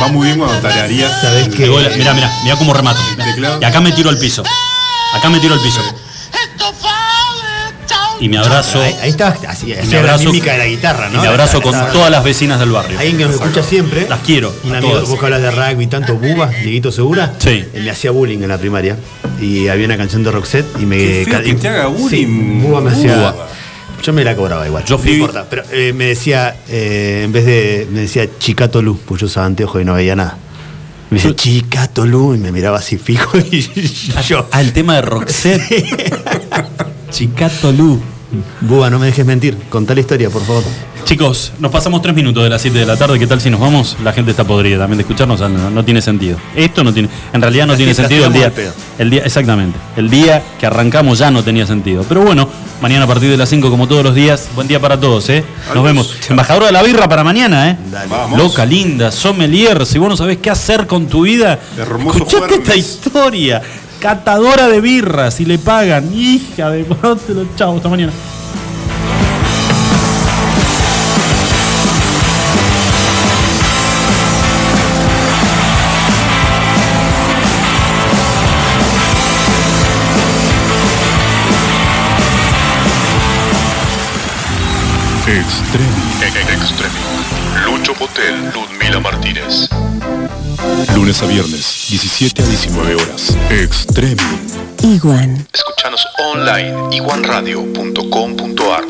Va muy bien cuando tararías. ¿Sabés qué? Mira, mira, mira cómo remato. Y acá me tiro al piso. Acá me tiro al piso. Y me abrazo. Ahí, ahí está, así, así me la mímica de la guitarra, ¿no? y me abrazo con Está- todas las vecinas del barrio. Alguien que me escucha siempre. Las quiero. Un a amigo, todas. vos que hablas de rugby, tanto Buba, Dieguito Segura. Sí. Él me hacía bullying en la primaria. Y había una canción de Roxette y me. Qué feo que y- te haga bullying. Sí, Buba me hacía. Buba. Yo me la cobraba igual. Yo fui- No importa. Pero eh, me decía, eh, en vez de. Me decía Chicato Lu, pues yo usaba anteojos y no veía nada. Me decía Chicato Lu y me miraba así fijo y yo. Ah, el tema de Roxette. Chicato Lu. Buba, no me dejes mentir. Contá la historia, por favor. Chicos, nos pasamos tres minutos de las 7 de la tarde. ¿Qué tal si nos vamos? La gente está podrida también de escucharnos. No, no tiene sentido. Esto no tiene. En realidad no Las tiene sentido el día, el día. Exactamente. El día que arrancamos ya no tenía sentido. Pero bueno, mañana a partir de las 5, como todos los días. Buen día para todos, ¿eh? Nos Adiós. vemos. Embajadora de la birra para mañana, ¿eh? Vamos. Loca, linda, sommelier. Si vos no sabés qué hacer con tu vida, Hermoso escuchate esta historia. Catadora de birras y le pagan. Hija de. Chao, hasta mañana. Extremi. Extremi. Lucho Potel, Ludmila Martínez. Lunes a viernes, 17 a 19 horas. Extreme. Iguan. Escúchanos online, iguanradio.com.ar.